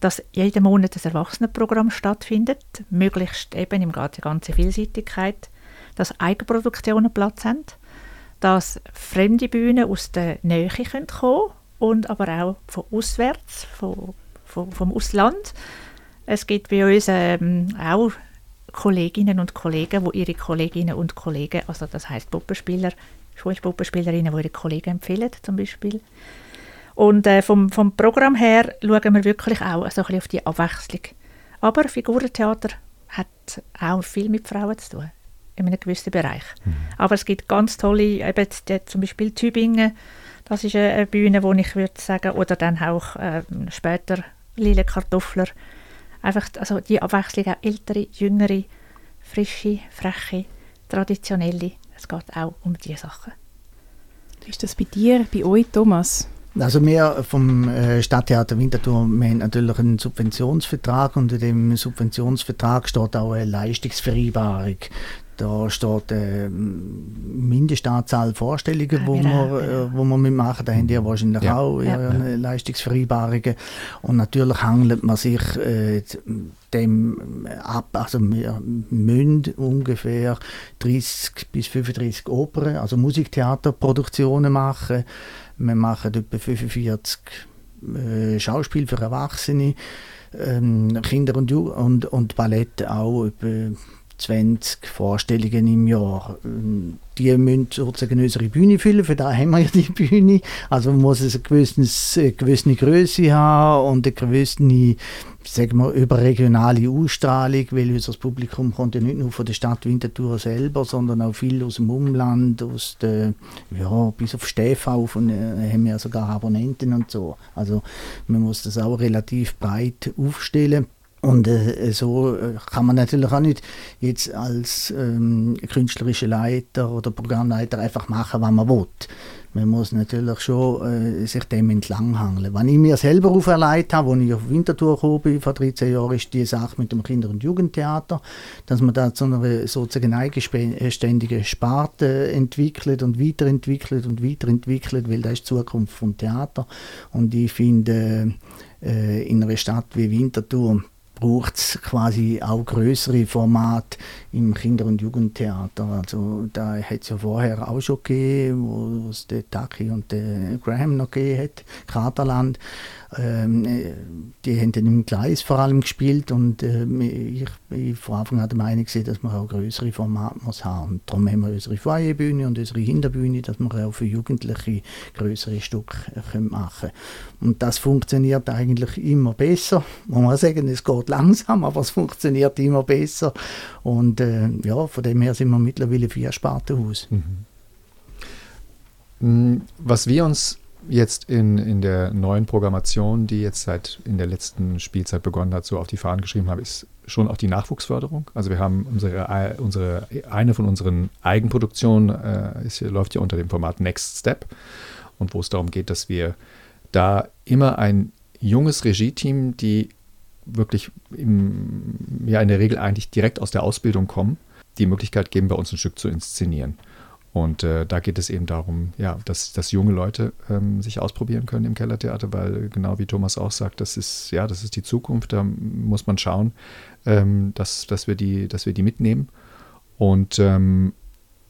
dass jeden Monat ein Erwachsenenprogramm stattfindet, möglichst eben im Garten ganze Vielseitigkeit, dass Eigenproduktionen Platz haben, dass fremde Bühnen aus der Nähe kommen können und aber auch von auswärts, von, von, vom Ausland. Es gibt bei uns ähm, auch Kolleginnen und Kollegen, wo ihre Kolleginnen und Kollegen, also das heißt Puppenspieler, Schulpuppenspielerinnen, die ihre Kollegen empfehlen zum Beispiel. Und äh, vom, vom Programm her schauen wir wirklich auch so ein bisschen auf die Abwechslung. Aber Figurentheater hat auch viel mit Frauen zu tun, in einem gewissen Bereich. Mhm. Aber es gibt ganz tolle, eben die, zum Beispiel Tübingen, das ist eine Bühne, wo ich würde sagen, oder dann auch äh, später Lille Kartoffler. Einfach also die Abwechslung, auch ältere, jüngere, frische, freche, traditionelle. Es geht auch um diese Sachen. Wie ist das bei dir, bei euch, Thomas? Also wir vom äh, Stadttheater Winterthur haben natürlich einen Subventionsvertrag und in dem Subventionsvertrag steht auch eine Leistungsvereinbarung. Da steht eine Mindestanzahl Vorstellungen, wo, genau, wir, äh, wo wir mitmachen. Da haben die wahrscheinlich ja. auch ja. Leistungsvereinbarungen. Und natürlich handelt man sich äh, dem ab. Also wir müssen ungefähr 30 bis 35 Opern, also Musiktheaterproduktionen machen. Wir machen etwa 45 äh, Schauspiel für Erwachsene, ähm, Kinder und, und, und Ballett auch etwa 20 Vorstellungen im Jahr. Die müssen sozusagen unsere Bühne füllen, für da haben wir ja die Bühne. Also man muss eine gewisse, eine gewisse Größe haben und eine gewisse sagen wir, überregionale Ausstrahlung, weil unser Publikum kommt ja nicht nur von der Stadt Winterthur selber, sondern auch viel aus dem Umland, aus der, ja, bis auf Stefau von, äh, haben wir sogar Abonnenten und so. Also man muss das auch relativ breit aufstellen. Und äh, so äh, kann man natürlich auch nicht jetzt als ähm, künstlerischer Leiter oder Programmleiter einfach machen, was man will. Man muss natürlich schon äh, sich dem entlanghangeln. Wenn ich mir selber auferlegt habe, als ich auf Winterthur gekommen bin, vor 13 Jahren, ist die Sache mit dem Kinder- und Jugendtheater, dass man da zu einer sozusagen eigenständigen Sparte entwickelt und weiterentwickelt und weiterentwickelt, weil das ist die Zukunft vom Theater. Und ich finde, äh, in einer Stadt wie Winterthur braucht es quasi auch größere Formate im Kinder- und Jugendtheater. Also da hat es ja vorher auch schon gegeben, wo es den Taki und den Graham noch gegeben hat, Katerland. Ähm, äh, die haben dann im Gleis vor allem gespielt und äh, ich bin von Anfang an der Meinung, gewesen, dass man auch größere Formate muss haben. Und darum haben wir unsere Feuerbühne und unsere Hinterbühne, dass wir auch für Jugendliche größere Stücke äh, machen können. Und das funktioniert eigentlich immer besser. Man muss sagen, es geht langsam, aber es funktioniert immer besser. Und äh, ja, von dem her sind wir mittlerweile vier Spartenhaus. Mhm. Mm, was wir uns jetzt in, in der neuen Programmation, die jetzt seit in der letzten Spielzeit begonnen hat, so auf die Fahnen geschrieben haben, ist schon auch die Nachwuchsförderung. Also wir haben unsere, unsere eine von unseren Eigenproduktionen äh, ist, läuft ja unter dem Format Next Step und wo es darum geht, dass wir da immer ein junges Regie-Team, die wirklich im, ja in der Regel eigentlich direkt aus der Ausbildung kommen, die Möglichkeit geben, bei uns ein Stück zu inszenieren. Und äh, da geht es eben darum, ja, dass, dass junge Leute ähm, sich ausprobieren können im Kellertheater, weil genau wie Thomas auch sagt, das ist, ja, das ist die Zukunft. Da muss man schauen, ähm, dass, dass, wir die, dass wir die mitnehmen. Und ähm,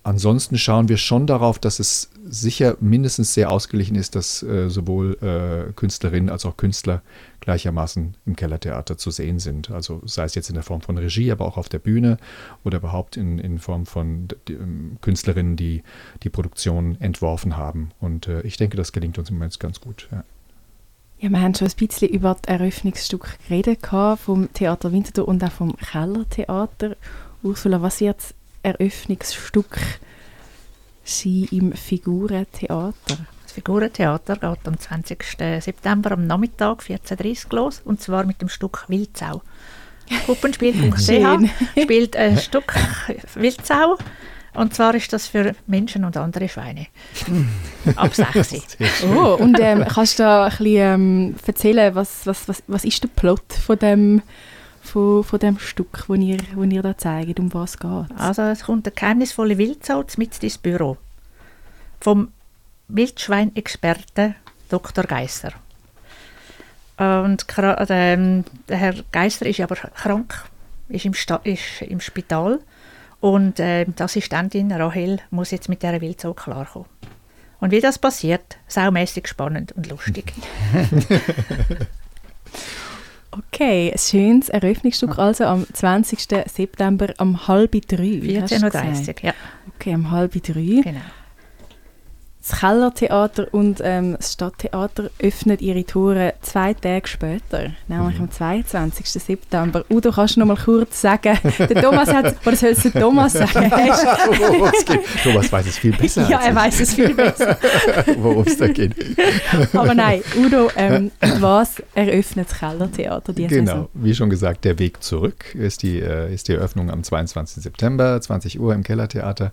ansonsten schauen wir schon darauf, dass es sicher mindestens sehr ausgeglichen ist, dass äh, sowohl äh, Künstlerinnen als auch Künstler gleichermaßen im Kellertheater zu sehen sind. Also sei es jetzt in der Form von Regie, aber auch auf der Bühne oder überhaupt in, in Form von ähm, Künstlerinnen, die die Produktion entworfen haben. Und äh, ich denke, das gelingt uns im Moment ganz gut. Ja. Ja, wir haben schon ein bisschen über das Eröffnungsstück geredet vom Theater Winterthur und auch vom Kellertheater. Ursula, was wird das Eröffnungsstück sein im Figurentheater? Das Figurentheater geht am 20. September am Nachmittag 14.30 Uhr los und zwar mit dem Stück Wildsau. Puppenspiel.ch spielt ein Stück Wildsau und zwar ist das für Menschen und andere Schweine. Ab 6. Oh, und ähm, kannst du da ein bisschen ähm, erzählen, was, was, was, was ist der Plot von dem von, von dem Stück, das ihr, wo ihr da zeigt, um was es geht? Also es kommt eine geheimnisvolle Wildsau mit ins Büro vom Wildschweinexperten Dr. Geisser. Und ähm, der Herr Geisser ist aber krank, ist im, Sta ist im Spital und äh, die Assistentin Rahel muss jetzt mit dieser Wildsau klarkommen. Und wie das passiert, saumäßig spannend und lustig. Okay, ein schönes Eröffnungsstück also am 20. September um halb drei. 14.30 Uhr, ja. Okay, um halb drei. Genau. Das Kellertheater und ähm, das Stadttheater öffnen ihre Tore zwei Tage später, nämlich mhm. am 22. September. Udo, kannst du noch mal kurz sagen, der Thomas hat, oder soll es der Thomas sagen? Thomas weiß es viel besser. Ja, er weiß es viel besser. Worum es da geht. Aber nein, Udo, ähm, was eröffnet das Kellertheater diese Genau, Saison? wie schon gesagt, der Weg zurück ist die, äh, ist die Eröffnung am 22. September, 20 Uhr im Kellertheater.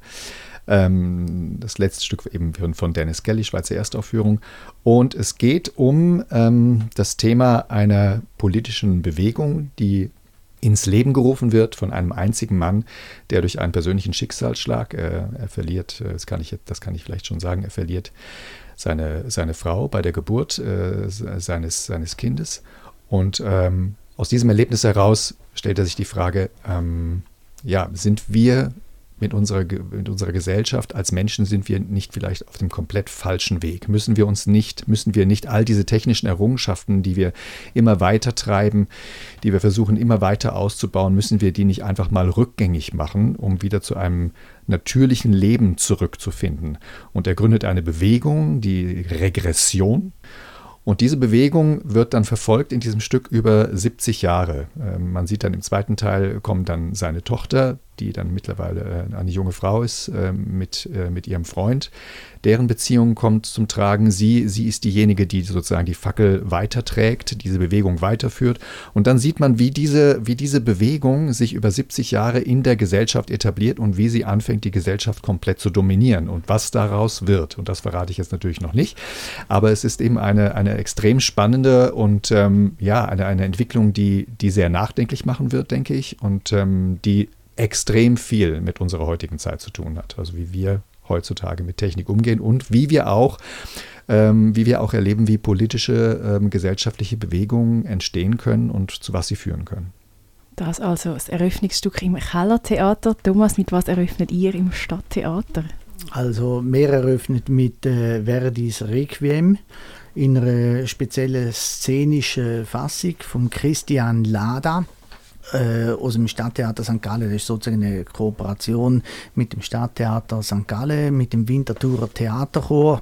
Ähm, das letzte Stück eben von Dennis Kelly, Schweizer Erstaufführung. Und es geht um ähm, das Thema einer politischen Bewegung, die ins Leben gerufen wird von einem einzigen Mann, der durch einen persönlichen Schicksalsschlag, äh, er verliert, äh, das kann, ich, das kann ich vielleicht schon sagen, er verliert seine, seine Frau bei der Geburt äh, seines, seines Kindes. Und ähm, aus diesem Erlebnis heraus stellt er sich die Frage, ähm, ja, sind wir mit unserer, mit unserer Gesellschaft als Menschen sind wir nicht vielleicht auf dem komplett falschen Weg. Müssen wir uns nicht, müssen wir nicht all diese technischen Errungenschaften, die wir immer weiter treiben, die wir versuchen immer weiter auszubauen, müssen wir die nicht einfach mal rückgängig machen, um wieder zu einem natürlichen Leben zurückzufinden. Und er gründet eine Bewegung, die Regression. Und diese Bewegung wird dann verfolgt in diesem Stück über 70 Jahre. Ähm, man sieht dann im zweiten Teil kommt dann seine Tochter die dann mittlerweile äh, eine junge Frau ist, äh, mit, äh, mit ihrem Freund. Deren Beziehung kommt zum Tragen. Sie, sie ist diejenige, die sozusagen die Fackel weiterträgt, diese Bewegung weiterführt. Und dann sieht man, wie diese, wie diese Bewegung sich über 70 Jahre in der Gesellschaft etabliert und wie sie anfängt, die Gesellschaft komplett zu dominieren und was daraus wird. Und das verrate ich jetzt natürlich noch nicht. Aber es ist eben eine, eine extrem spannende und ähm, ja, eine, eine Entwicklung, die, die sehr nachdenklich machen wird, denke ich, und ähm, die extrem viel mit unserer heutigen Zeit zu tun hat. Also wie wir heutzutage mit Technik umgehen und wie wir auch, ähm, wie wir auch erleben, wie politische, ähm, gesellschaftliche Bewegungen entstehen können und zu was sie führen können. Das also das Eröffnungsstück im Kellertheater. Thomas, mit was eröffnet ihr im Stadttheater? Also mehr eröffnet mit äh, Verdis Requiem in einer speziellen szenischen Fassung von Christian Lada äh, aus dem Stadttheater St. Gallen. Das ist sozusagen eine Kooperation mit dem Stadttheater St. Gallen, mit dem Winterthurer Theaterchor.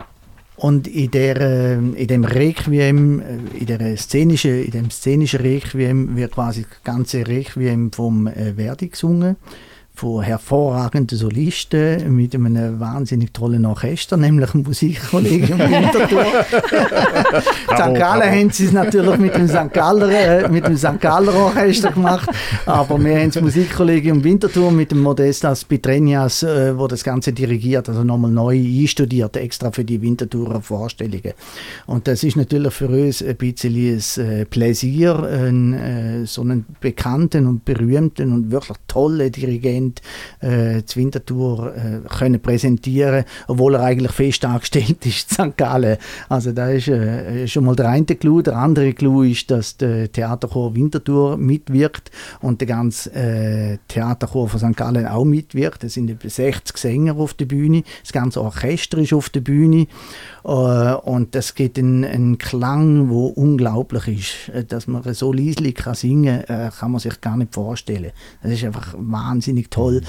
Und in, der, äh, in dem Requiem, äh, in, der szenischen, in dem szenischen Requiem wird quasi das ganze Requiem vom äh, Verdi gesungen von hervorragenden Solisten mit einem wahnsinnig tollen Orchester, nämlich ein Musikkollegium Winterthur. St. Gallen haben sie es natürlich mit dem St. Galler, äh, mit dem St. Galler Orchester gemacht, aber wir haben das Musikkollegium Winterthur mit dem Modestas Pitrenias, äh, wo das Ganze dirigiert, also nochmal neu einstudiert, extra für die Winterthurer Vorstellungen. Und das ist natürlich für uns ein bisschen ein äh, Pläsier, einen, äh, so einen bekannten und berühmten und wirklich tollen Dirigenten Talent äh, zu Winterthur äh, können präsentieren, obwohl er eigentlich fest angestellt ist in St. Gallen. Also da ist äh, schon mal der eine Clou. Der andere Clou ist, dass der Theaterchor Winterthur mitwirkt und der ganze äh, Theaterchor von St. Gallen auch mitwirkt. Es sind etwa 60 Sänger auf der Bühne, das ganze Orchester ist auf der Bühne äh, und das gibt einen, einen Klang, wo unglaublich ist. Äh, dass man so leislich singen kann, kann man sich gar nicht vorstellen. Das ist einfach wahnsinnig toll,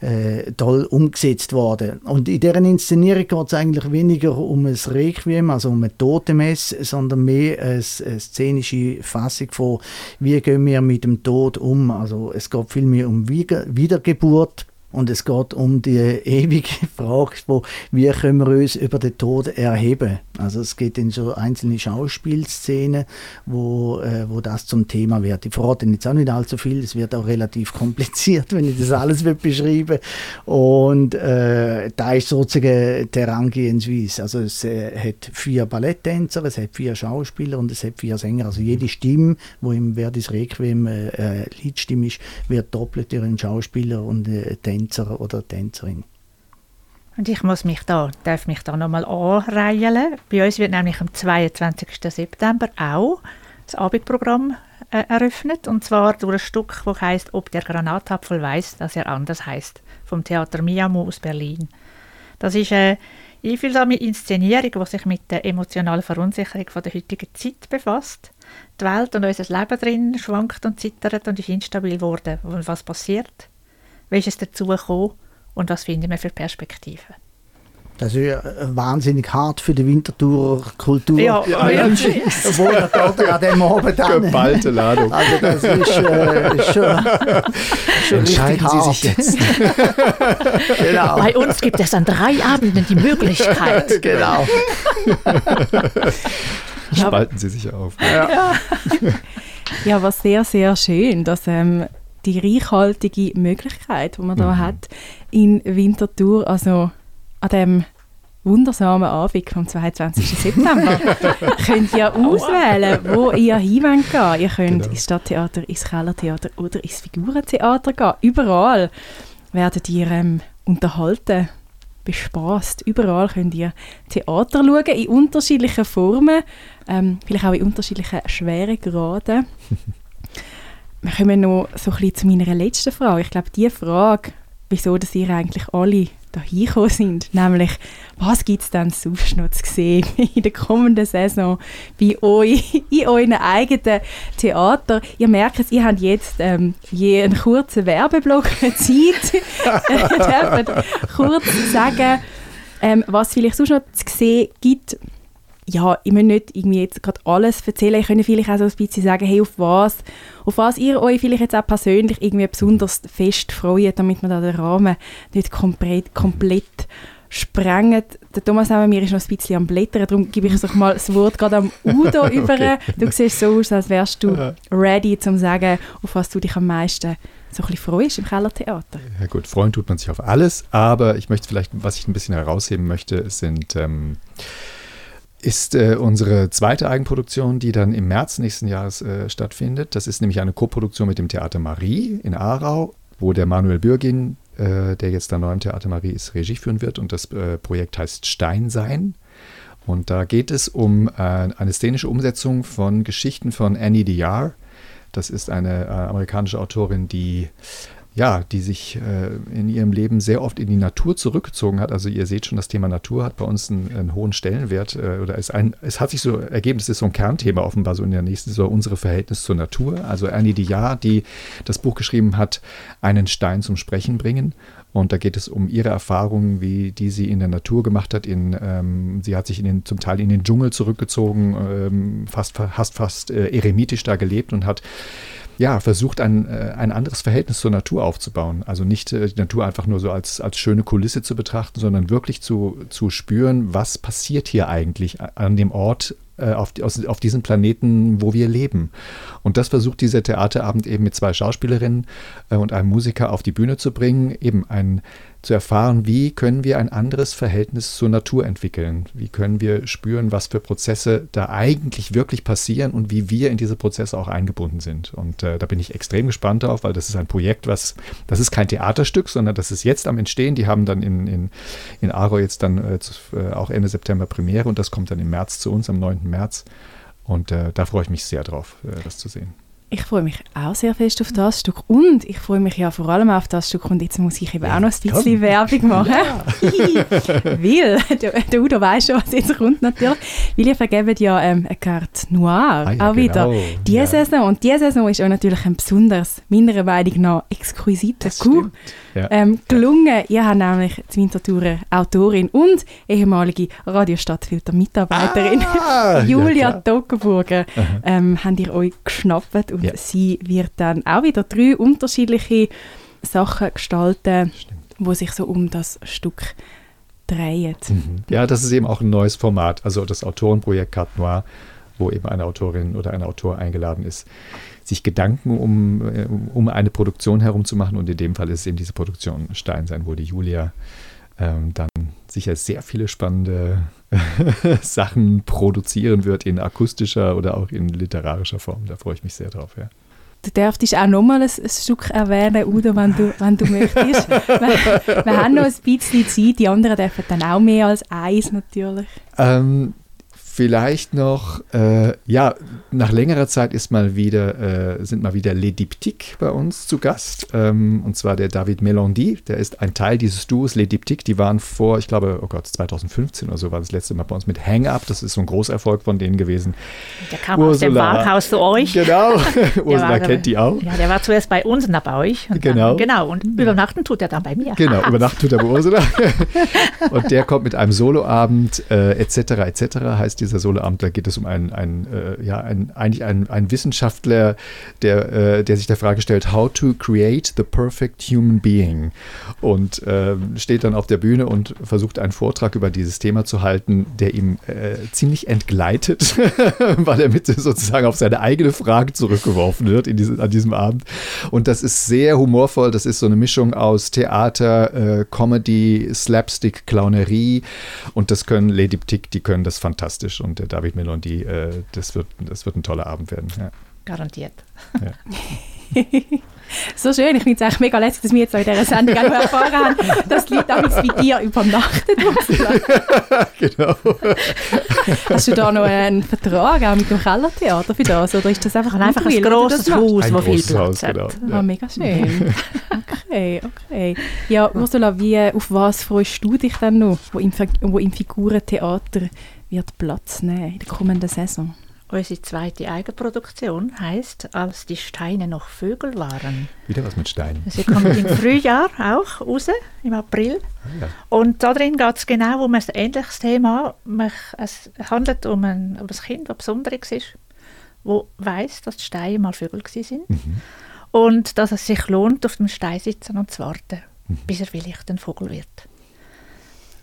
äh, toll umgesetzt worden. Und in deren Inszenierung geht es eigentlich weniger um ein Requiem, also um eine Totenmess, sondern mehr eine, eine szenische Fassung von, wie gehen wir mit dem Tod um. Also es geht vielmehr um Wiedergeburt und es geht um die ewige Frage, wo, wie können wir uns über den Tod erheben. Also es geht in so einzelne Schauspielszenen, wo, äh, wo das zum Thema wird. Ich verrate jetzt auch nicht allzu viel, es wird auch relativ kompliziert, wenn ich das alles beschreibe. Und äh, da ist sozusagen der Herangehensweise. Also es äh, hat vier Balletttänzer, es hat vier Schauspieler und es hat vier Sänger. Also jede Stimme, wo im Verdis Requiem äh, äh Liedstimme ist, wird doppelt durch einen Schauspieler und äh, Tänzer Tänzer oder Tänzerin. Und ich muss mich da, darf mich da nochmal anreihen. Bei uns wird nämlich am 22. September auch das Abendprogramm äh, eröffnet. Und zwar durch ein Stück, das heißt Ob der Granatapfel weiß, dass er anders heißt, vom Theater Miamo aus Berlin. Das ist eine einfühlsame Inszenierung, die sich mit der emotionalen Verunsicherung von der heutigen Zeit befasst. Die Welt und unser Leben drin schwankt und zittert und ist instabil geworden. Und was passiert? Wie ist es dazu gekommen und was finden wir für Perspektiven? Das ist ja wahnsinnig hart für die Winterthurer Kultur. Ja, ja, ja. Obwohl er geht an dem Abend an. Geballte Ladung. Also das ist, äh, schon, schon Entscheiden Sie sich jetzt. genau. Bei uns gibt es an drei Abenden die Möglichkeit. genau. Spalten Sie sich auf. Ja, ja was sehr, sehr schön, dass ähm, die reichhaltige Möglichkeit, die man mhm. da hat in Winterthur, also an dem wundersamen Abend vom 22. September könnt ihr auswählen, wo ihr hin wollt Ihr könnt genau. ins Stadttheater, ins Kellertheater oder ins Figurentheater gehen. Überall werdet ihr ähm, unterhalten, bespaßt. Überall könnt ihr Theater schauen, in unterschiedlichen Formen, ähm, vielleicht auch in unterschiedlichen Schweregraden. wir kommen noch so ein bisschen zu meiner letzten Frage. Ich glaube, die Frage, wieso dass ihr eigentlich alle da hingekommen sind, nämlich, was gibt es denn sonst noch zu sehen in der kommenden Saison bei euch, in euren eigenen Theater? Ihr merkt es, ihr habt jetzt ähm, je einen kurzen Werbeblock Zeit. ihr dürft kurz sagen, ähm, was vielleicht sonst noch zu sehen gibt ja, ich muss nicht irgendwie jetzt gerade alles erzählen. Ich könnte vielleicht auch so ein bisschen sagen, hey, auf was, auf was ihr euch vielleicht jetzt auch persönlich irgendwie besonders fest freut, damit man da den Rahmen nicht komplett, komplett sprengen. Der Thomas neben mir ist noch ein bisschen am Blättern, darum gebe ich doch mal das Wort gerade am Udo über. Okay. Du siehst so aus, als wärst du ready, um zu sagen, auf was du dich am meisten so ein bisschen freust im Kellertheater. Ja gut, freuen tut man sich auf alles, aber ich möchte vielleicht, was ich ein bisschen herausheben möchte, sind, ähm, ist äh, unsere zweite Eigenproduktion, die dann im März nächsten Jahres äh, stattfindet. Das ist nämlich eine Koproduktion mit dem Theater Marie in Aarau, wo der Manuel Bürgin, äh, der jetzt da neu im Theater Marie ist, Regie führen wird und das äh, Projekt heißt Steinsein. Und da geht es um äh, eine szenische Umsetzung von Geschichten von Annie Dillard. Das ist eine äh, amerikanische Autorin, die ja, die sich äh, in ihrem Leben sehr oft in die Natur zurückgezogen hat. Also ihr seht schon, das Thema Natur hat bei uns einen, einen hohen Stellenwert äh, oder ist ein, es hat sich so ergeben, es ist so ein Kernthema offenbar so in der nächsten Saison, unsere Verhältnis zur Natur. Also Annie Dillard, die das Buch geschrieben hat, einen Stein zum Sprechen bringen. Und da geht es um ihre Erfahrungen, wie die sie in der Natur gemacht hat. In, ähm, sie hat sich in den, zum Teil in den Dschungel zurückgezogen, ähm, fast, fast, fast äh, eremitisch da gelebt und hat ja, versucht, ein, äh, ein anderes Verhältnis zur Natur aufzubauen. Also nicht äh, die Natur einfach nur so als, als schöne Kulisse zu betrachten, sondern wirklich zu, zu spüren, was passiert hier eigentlich an dem Ort, äh, auf, aus, auf diesem Planeten, wo wir leben. Und das versucht dieser Theaterabend eben mit zwei Schauspielerinnen und einem Musiker auf die Bühne zu bringen, eben ein zu erfahren, wie können wir ein anderes Verhältnis zur Natur entwickeln? Wie können wir spüren, was für Prozesse da eigentlich wirklich passieren und wie wir in diese Prozesse auch eingebunden sind? Und äh, da bin ich extrem gespannt drauf, weil das ist ein Projekt, was, das ist kein Theaterstück, sondern das ist jetzt am Entstehen. Die haben dann in, in, in Aro jetzt dann äh, zu, äh, auch Ende September Premiere und das kommt dann im März zu uns, am 9. März. Und äh, da freue ich mich sehr drauf, äh, das zu sehen. Ich freue mich auch sehr fest auf das Stück und ich freue mich ja vor allem auf das Stück und jetzt muss ich eben auch noch ein bisschen komm. Werbung machen. Weil, der, der Udo weiß schon, was jetzt kommt natürlich, weil ihr vergebt ja ähm, eine Carte Noire Ah ja, auch wieder. genau. Diese Ja. Saison und diese Saison ist auch natürlich ein besonders, meiner Meinung nach, exquisiter Coup. Ja. ähm, gelungen. Ihr habt nämlich die Winterthurer Autorin und ehemalige Radiostadtfilter-Mitarbeiterin Ah, ja, Julia. Toggenburger ähm, habt ihr euch geschnappt und Ja. sie wird dann auch wieder drei unterschiedliche Sachen gestalten, Stimmt. wo sich so um das Stück drehen. Mhm. Ja, das ist eben auch ein neues Format, also das Autorenprojekt Carte Noire, wo eben eine Autorin oder ein Autor eingeladen ist, sich Gedanken um, äh, um eine Produktion herumzumachen und in dem Fall ist es eben diese Produktion Stein sein, wo die Julia ähm, dann sicher sehr viele spannende Sachen produzieren wird in akustischer oder auch in literarischer Form. Da freue ich mich sehr drauf. Ja. Du darfst auch nochmal ein, ein Stück erwähnen, Udo, wenn du, wenn du möchtest. wir, wir haben noch ein bisschen Zeit, die anderen dürfen dann auch mehr als eins natürlich. Ähm, vielleicht noch, äh, ja, nach längerer Zeit ist mal wieder, äh, sind mal wieder Les Diptyques bei uns zu Gast. Ähm, und zwar der David Melondi, der ist ein Teil dieses Duos Les Diptyques. Die waren vor, ich glaube, oh Gott, 2015 oder so war das letzte Mal bei uns mit Hang Up. Das ist so ein Großerfolg von denen gewesen. Der kam aus dem Ursula. Warenhaus zu euch. Genau, Ursula war- kennt die auch. Ja, der war zuerst bei uns und dann bei euch. Und Genau. Dann, genau, und übernachten tut er dann bei mir. Genau, über Nacht tut er bei Ursula. Und der kommt mit einem Soloabend, äh, etc., etc., heißt dieser Soloabend. Da geht es um einen, einen äh, ja, einen, eigentlich einen, einen Wissenschaftler, der, äh, der sich der Frage stellt, how to create the perfect human being. Und ähm, steht dann auf der Bühne und versucht einen Vortrag über dieses Thema zu halten, der ihm äh, ziemlich entgleitet, weil er mit sozusagen auf seine eigene Frage zurückgeworfen wird in diese, an diesem Abend. Und das ist sehr humorvoll. Das ist so eine Mischung aus Theater, äh, Comedy, Slapstick, Clownerie. Und das können Lady Tick, die können das fantastisch. Und der David Melondi, äh, das, wird, das wird ein toller Abend werden. Ja. Garantiert. So schön, ich finde es eigentlich mega lässig, dass wir jetzt auch in dieser Sendung auch noch erfahren haben, dass die Leute damals bei dir übernachtet. Genau. Hast du da noch einen Vertrag auch mit dem Kellertheater für das? Oder ist das einfach, habe einfach ein du grosses das? Haus, Ein wo viel großes Platz Haus, hat. genau. Ah, Ja. mega schön. Okay, okay. Ja, Ursula, wie, auf was freust du dich denn noch, wo im, wo im Figurentheater wird Platz nehmen in der kommenden Saison? Unsere zweite Eigenproduktion heißt Als die Steine noch Vögel waren. Wieder was mit Steinen. Sie kommt im Frühjahr auch raus, im April. Ah, ja. Und darin geht es genau um ein ähnliches Thema. Es handelt um ein, um ein Kind, das besonderes ist, das weiß, dass die Steine mal Vögel waren. Mhm. Und dass es sich lohnt, auf dem Stein sitzen und zu warten, mhm. bis er vielleicht ein Vogel wird.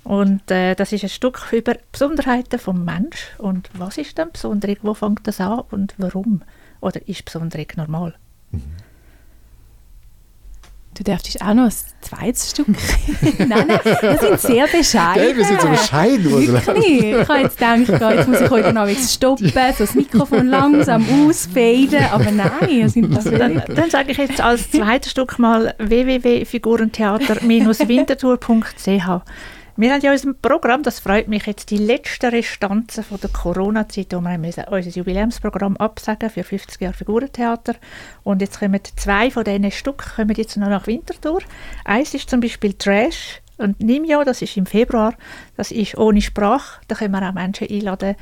Und äh, das ist ein Stück über Besonderheiten des Menschen. Und was ist denn besonders? Wo fängt das an und warum? Oder ist besonders normal? Mhm. Du darfst auch noch ein zweites Stück. nein, nein, wir sind sehr bescheiden. Gell, wir sind so bescheiden, Ursula. Wirklich. Ich habe jetzt gedacht, jetzt muss ich heute noch stoppen, so das Mikrofon langsam ausfaden. Aber nein, wir sind das dann, dann sage ich jetzt als zweites Stück mal www.figurentheater-winterthur.ch wir haben ja in unserem Programm, das freut mich jetzt, die letzten Restanzen von der Corona-Zeit, wo wir müssen unser Jubiläumsprogramm absagen für 50 Jahre Figurentheater. Und jetzt kommen zwei von diesen Stücken kommen jetzt noch nach Winterthur. Eins ist zum Beispiel Trash und Nimjo, das ist im Februar. Das ist ohne Sprache. Da können wir auch Menschen einladen,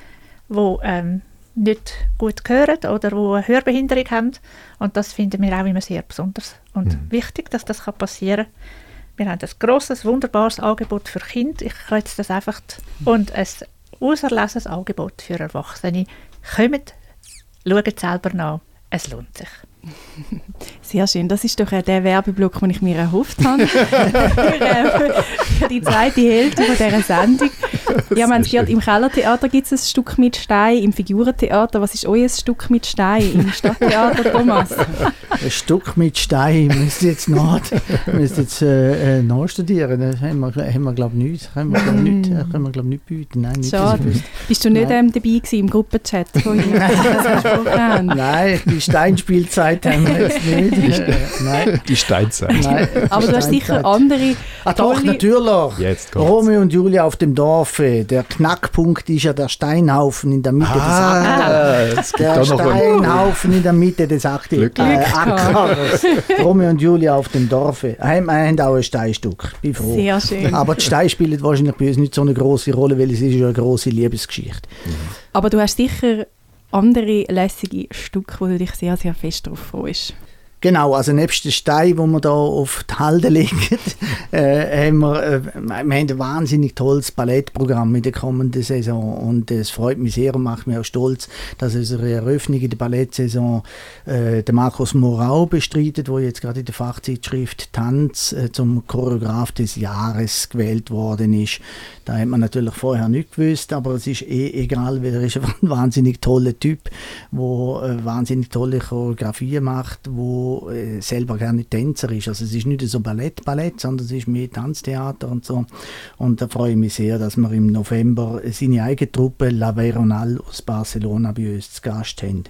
die ähm, nicht gut hören oder die eine Hörbehinderung haben. Und das finden wir auch immer sehr besonders und mhm. wichtig, dass das passieren kann. Wir haben ein grosses, wunderbares Angebot für Kinder. Ich kreuze das einfach. Und ein auserlesenes Angebot für Erwachsene. Kommt, schaut selber nach. Es lohnt sich. Sehr schön. Das ist doch der Werbeblock, den ich mir erhofft habe für, für, die zweite Hälfte von dieser Sendung. Ja, man gehört, im Kellertheater gibt es ein Stück mit Stein, im Figurentheater. Was ist euer Stück mit Stein im Stadttheater, Thomas? Ein Stück mit Stein müsst jetzt, nach, müsst jetzt äh, äh nachstudieren. Das haben wir, haben wir glaube ich, nichts. Können wir, glaub, nicht, mm. können wir, glaub, nicht bieten. Nein, nicht, Schade. Bist du nicht ähm, dabei gewesen im Gruppenchat, haben? Nein, die Steinspielzeit haben wir jetzt nicht. Äh, nein. Die Steinzeit. Nein, Aber du hast sicher andere Ah doch, natürlich. Jetzt kommt's. Romeo und Julia auf dem Dorf. Der Knackpunkt ist ja der Steinhaufen in der Mitte ah, des Ackers. Der Steinhaufen in der Mitte des Ackers. Äh, Romeo und Julia auf dem Dorf. Wir haben auch ein Steinstück. Bin froh. Sehr schön. Aber die Steine spielen wahrscheinlich bei uns nicht so eine große Rolle, weil es ist ja eine große Liebesgeschichte. Mhm. Aber du hast sicher andere lässige Stücke, wo du dich sehr, sehr fest darauf freust. Genau, also nebst den Stein, wo wir da auf die Halde legen, äh, haben wir, äh, wir haben ein wahnsinnig tolles Ballettprogramm in der kommenden Saison und es freut mich sehr und macht mich auch stolz, dass unsere Eröffnung in der Ballettsaison äh, Markus Morau bestreitet, wo jetzt gerade in der Fachzeitschrift Tanz äh, zum Choreograf des Jahres gewählt worden ist. Da hat man natürlich vorher nicht gewusst, aber es ist eh egal, weil er ist ein wahnsinnig toller Typ, der äh, wahnsinnig tolle Choreografien macht, wo äh, selber gerne Tänzer ist. Also es ist nicht so Ballett, Ballett, sondern es ist mehr Tanztheater und so. Und da freue ich mich sehr, dass wir im November seine eigene Truppe La Veronal aus Barcelona bei uns zu Gast haben.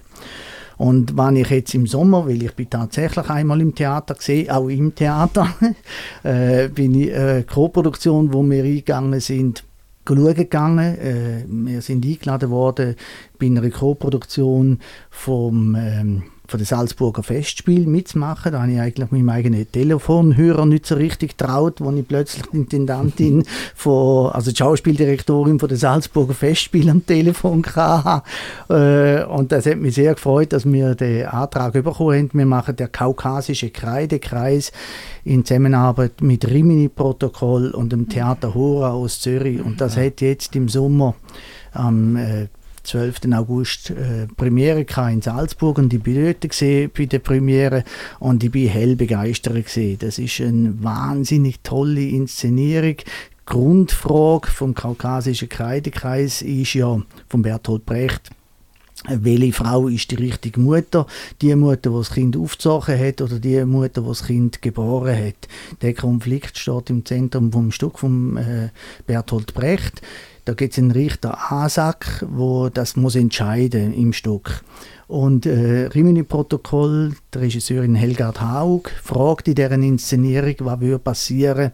Und wenn ich jetzt im Sommer, weil ich bin tatsächlich einmal im Theater gesehen, auch im Theater, äh, bin ich äh, Co-Produktion, wo wir eingegangen sind, schauen gegangen. Äh, wir sind eingeladen worden bei einer Co-Produktion vom ähm, von den Salzburger Festspiel mitzumachen. Da habe ich eigentlich meinem eigenen Telefonhörer nicht so richtig traut, wo ich plötzlich die Intendantin von, also die Schauspieldirektorin von den Salzburger Festspiel am Telefon hatte. Äh, und das hat mich sehr gefreut, dass wir den Antrag bekommen haben. Wir machen der kaukasische Kreidekreis in Zusammenarbeit mit Rimini-Protokoll und dem Theater Hora aus Zürich. Und das hat jetzt im Sommer am äh, 12. August äh, Premiere in Salzburg und ich bin dort gesehen bei der Premiere und ich bin hell begeistert. Das ist eine wahnsinnig tolle Inszenierung. Grundfrage vom kaukasischen Kreidekreis ist ja von Bertolt Brecht welche Frau ist die richtige Mutter? Die Mutter, die das Kind aufgezogen hat oder die Mutter, die das Kind geboren hat? Der Konflikt steht im Zentrum vom Stück von äh, Bertolt Brecht. Da gibt es einen Richter Asak, wo das muss entscheiden im Stück. Und äh, Rimini-Protokoll, die Regisseurin Helgard Haug, fragt in deren Inszenierung, was würde passieren,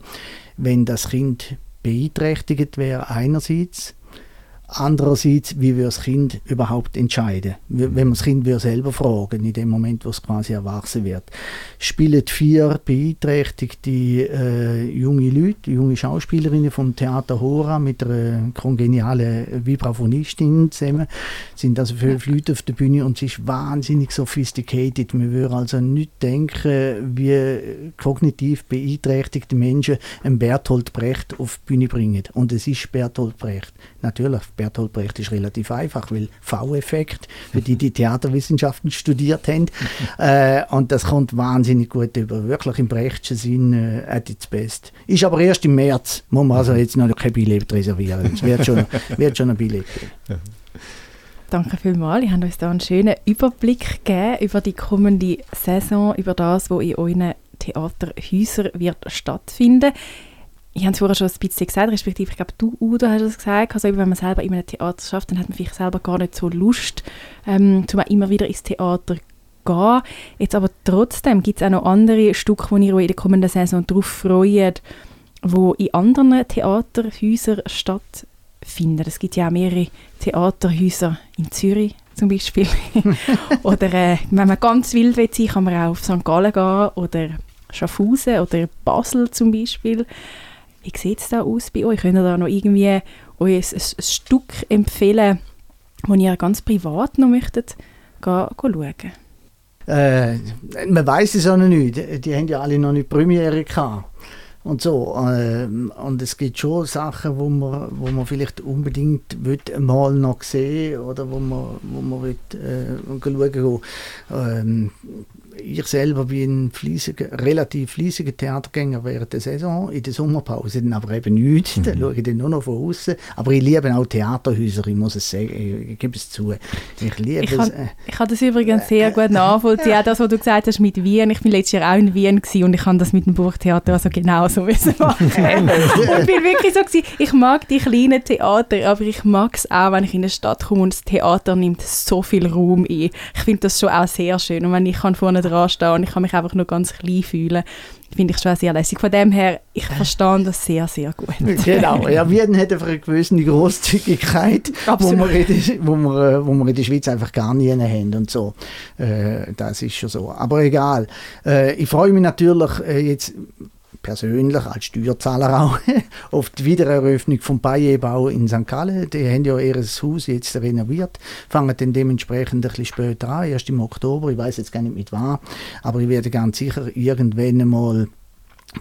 wenn das Kind beeinträchtigt wäre einerseits Andererseits, wie wir das Kind überhaupt entscheiden? Wenn man das Kind selber fragen, in dem Moment, wo es quasi erwachsen wird. Spielen vier beeinträchtigte äh, junge Leute, junge Schauspielerinnen vom Theater Hora mit einer kongenialen Vibraphonistin zusammen, sind also fünf Leute auf der Bühne und es ist wahnsinnig sophisticated. Man würde also nicht denken, wie kognitiv beeinträchtigte Menschen einen Bertolt Brecht auf die Bühne bringen. Und es ist Bertolt Brecht. Natürlich, Bertolt Brecht ist relativ einfach, weil V-Effekt, für die die Theaterwissenschaften studiert haben. äh, und das kommt wahnsinnig gut über. Wirklich im Brechtschen Sinn äh, at its best. Ist aber erst im März, muss man also jetzt noch kein Billett reservieren. Es wird schon, wird schon ein Billett geben. Danke vielmals. Ihr habt uns da einen schönen Überblick gegeben über die kommende Saison, über das, was in euren Theaterhäusern wird stattfinden ich habe es vorher schon ein bisschen gesagt, respektive ich glaube, du, Udo, hast es gesagt, also wenn man selber in einem Theater schafft, dann hat man vielleicht selber gar nicht so Lust, ähm, zu immer wieder ins Theater gehen. Jetzt aber trotzdem gibt es auch noch andere Stücke, wo ihr euch in der kommenden Saison darauf freut, die in anderen Theaterhäusern stattfinden. Es gibt ja auch mehrere Theaterhäuser in Zürich zum Beispiel. oder äh, wenn man ganz wild will sein, kann man auch auf St. Gallen gehen oder Schaffhausen oder Basel zum Beispiel. Wie sieht es da aus bei euch? Könnt ihr da noch irgendwie euch ein, ein, Stück empfehlen, das ihr ganz privat noch möchtet gehen, gehen schauen? Äh, man weiß es auch noch nicht. Die haben ja alle noch nicht Premiere gehabt. Und so. Äh, und es gibt schon Sachen, wo man, wo man vielleicht unbedingt mal noch sehen oder wo man, wo man will, äh, schauen ähm, ich selber bin ein fleissiger, relativ fleissiger Theatergänger während der Saison, in der Sommerpause dann aber eben nichts, mhm. da schaue ich dann nur noch von außen. Aber ich liebe auch Theaterhäuser, ich muss es sagen, ich, gebe es zu. Ich liebe ich es. Kann, äh, ich kann das übrigens sehr gut nachvollziehen, auch das, was du gesagt hast mit Wien. Ich bin letztes Jahr auch in Wien und ich kann das mit dem Burgtheater also genauso müssen machen. und bin wirklich so gewesen, ich mag die kleinen Theater, aber ich mag es auch, wenn ich in eine Stadt komme und das Theater nimmt so viel Raum ein. Ich finde das schon auch sehr schön und wenn ich kann vorne dran stehen und ich kann mich einfach nur ganz klein fühlen. Finde ich schon sehr lässig. Von dem her, ich verstehe das sehr, sehr gut. Genau, ja, Wien hat einfach eine gewisse Großzügigkeit, wo wir, in, wo, wir, äh, wo wir in der Schweiz einfach gar nie haben und so. Äh, das ist schon so. Aber egal. Äh, ich freue mich natürlich jetzt persönlich als Steuerzahler auch auf die Wiedereröffnung vom Bayer-Bau in St. Gallen. Die haben ja ihr Haus jetzt renoviert, fangen dann dementsprechend ein bisschen später an, erst im Oktober, ich weiß jetzt gar nicht mit wann, aber ich werde ganz sicher irgendwann einmal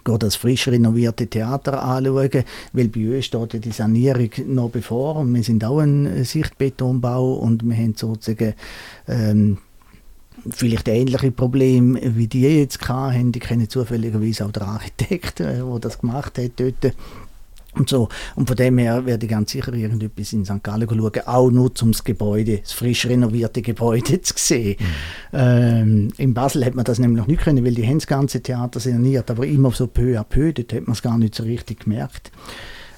das frisch renovierte Theater anschauen, weil bei uns steht die Sanierung noch bevor und wir sind auch ein Sichtbetonbau und wir haben sozusagen ähm, vielleicht ähnliche Probleme wie die jetzt hatten. Die kennen zufälligerweise auch den Architekt, der äh, das gemacht hat dort. Und so. Und von dem her werde ich ganz sicher irgendetwas in St. Gallen schauen, auch nur um das Gebäude, das frisch renovierte Gebäude zu sehen. Mhm. Ähm, in Basel hat man das nämlich noch nicht können, weil die haben das ganze Theater saniert, aber immer so peu à peu, dort hat man es gar nicht so richtig gemerkt.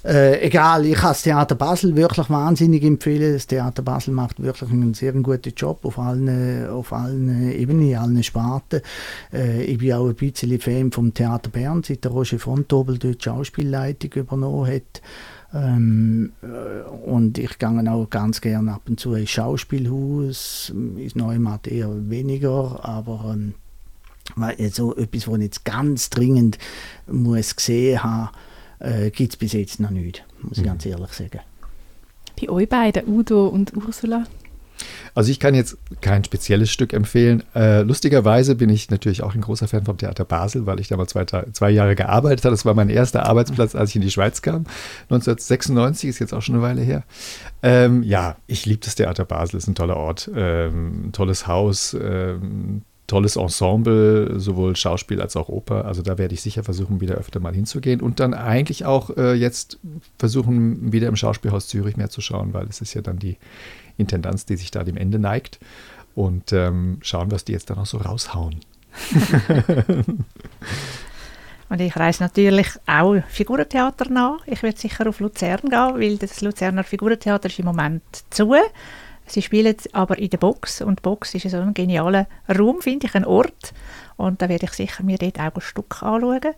Äh, egal, ich kann das Theater Basel wirklich wahnsinnig empfehlen. Das Theater Basel macht wirklich einen sehr guten Job auf allen, auf allen Ebenen, allen Sparten. Äh, ich bin auch ein bisschen Fan vom Theater Bern, seit der Roger Fontobel dort die Schauspielleitung übernommen hat. Ähm, äh, und ich gehe auch ganz gerne ab und zu ins Schauspielhaus, ist Neumatt eher weniger, aber ähm, so etwas, was ich jetzt ganz dringend muss gesehen haben äh, gibt es bis jetzt noch nicht, muss ich mhm. ganz ehrlich sagen. Bei euch beiden, Udo und Ursula? Also ich kann jetzt kein spezielles Stück empfehlen. Äh, lustigerweise bin ich natürlich auch ein großer Fan vom Theater Basel, weil ich da mal zwei, zwei Jahre gearbeitet habe. Das war mein erster Arbeitsplatz, als ich in die Schweiz kam. 1996 ist jetzt auch schon eine Weile her. Ähm, ja, ich liebe das Theater Basel, ist ein toller Ort, ähm, ein tolles Haus, ähm, tolles Ensemble, sowohl Schauspiel als auch Oper. Also da werde ich sicher versuchen, wieder öfter mal hinzugehen und dann eigentlich auch äh, jetzt versuchen, wieder im Schauspielhaus Zürich mehr zu schauen, weil es ist ja dann die Intendanz, die sich da dem Ende neigt und ähm, schauen, was die jetzt dann auch so raushauen. und ich reise natürlich auch Figurentheater nach. Ich werde sicher auf Luzern gehen, weil das Luzerner Figurentheater ist im Moment zu. Sie spielen aber in der Box und die Box ist so ein genialer Raum, finde ich, ein Ort. Und da werde ich sicher mir dort auch ein Stück anschauen.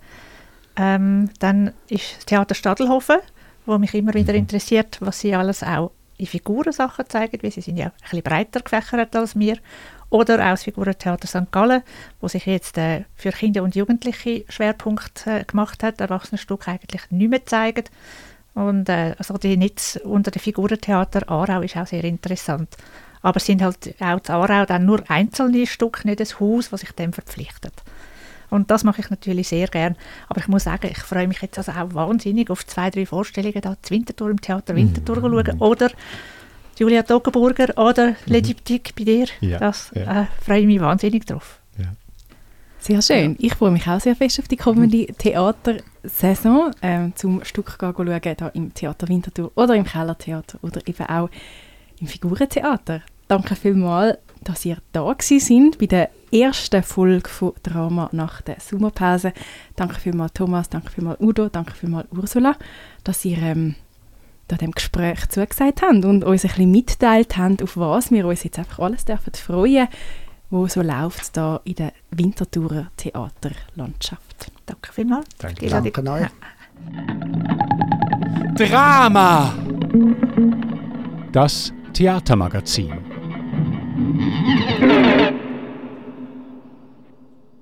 Ähm, dann ist das Theater Stadelhofen, wo mich immer wieder mhm. interessiert, was sie alles auch in Figuren Sachen zeigen, weil sie sind ja ein bisschen breiter gefächert als wir. Oder auch das Figurentheater St. Gallen, wo sich jetzt äh, für Kinder und Jugendliche Schwerpunkt äh, gemacht hat, Erwachsenenstücke eigentlich nicht mehr zeigen. Und äh, also die Netz unter dem Figurentheater Aarau ist auch sehr interessant. Aber es sind halt auch in Aarau dann nur einzelne Stücke, nicht das Haus, was sich dem verpflichtet. Und das mache ich natürlich sehr gern. Aber ich muss sagen, ich freue mich jetzt also auch wahnsinnig auf zwei, drei Vorstellungen da zu Winterthur im Theater Winterthur mhm. schauen. Oder Julia Toggenburger oder mhm. L'Egyptique bei dir. Ja, das ja. Äh, freue ich mich wahnsinnig drauf. Ja. Sehr schön. Ich freue mich auch sehr fest auf die kommende Theatersaison, ähm, zum Stück schauen, da im Theater Winterthur oder im Kellertheater oder eben auch im Figurentheater. Danke vielmals, dass ihr da sind bei der ersten Folge von Drama nach der Sommerpause. Danke vielmals Thomas, danke vielmals Udo, danke vielmals Ursula, dass ihr ähm, da dem Gespräch zugesagt habt und uns ein bisschen mitteilt habt, auf was wir uns jetzt einfach alles dürfen freuen, wo so läuft da in der Winterthurer Theaterlandschaft. Danke vielmals. Danke, Danke euch. Drama! Das Theatermagazin.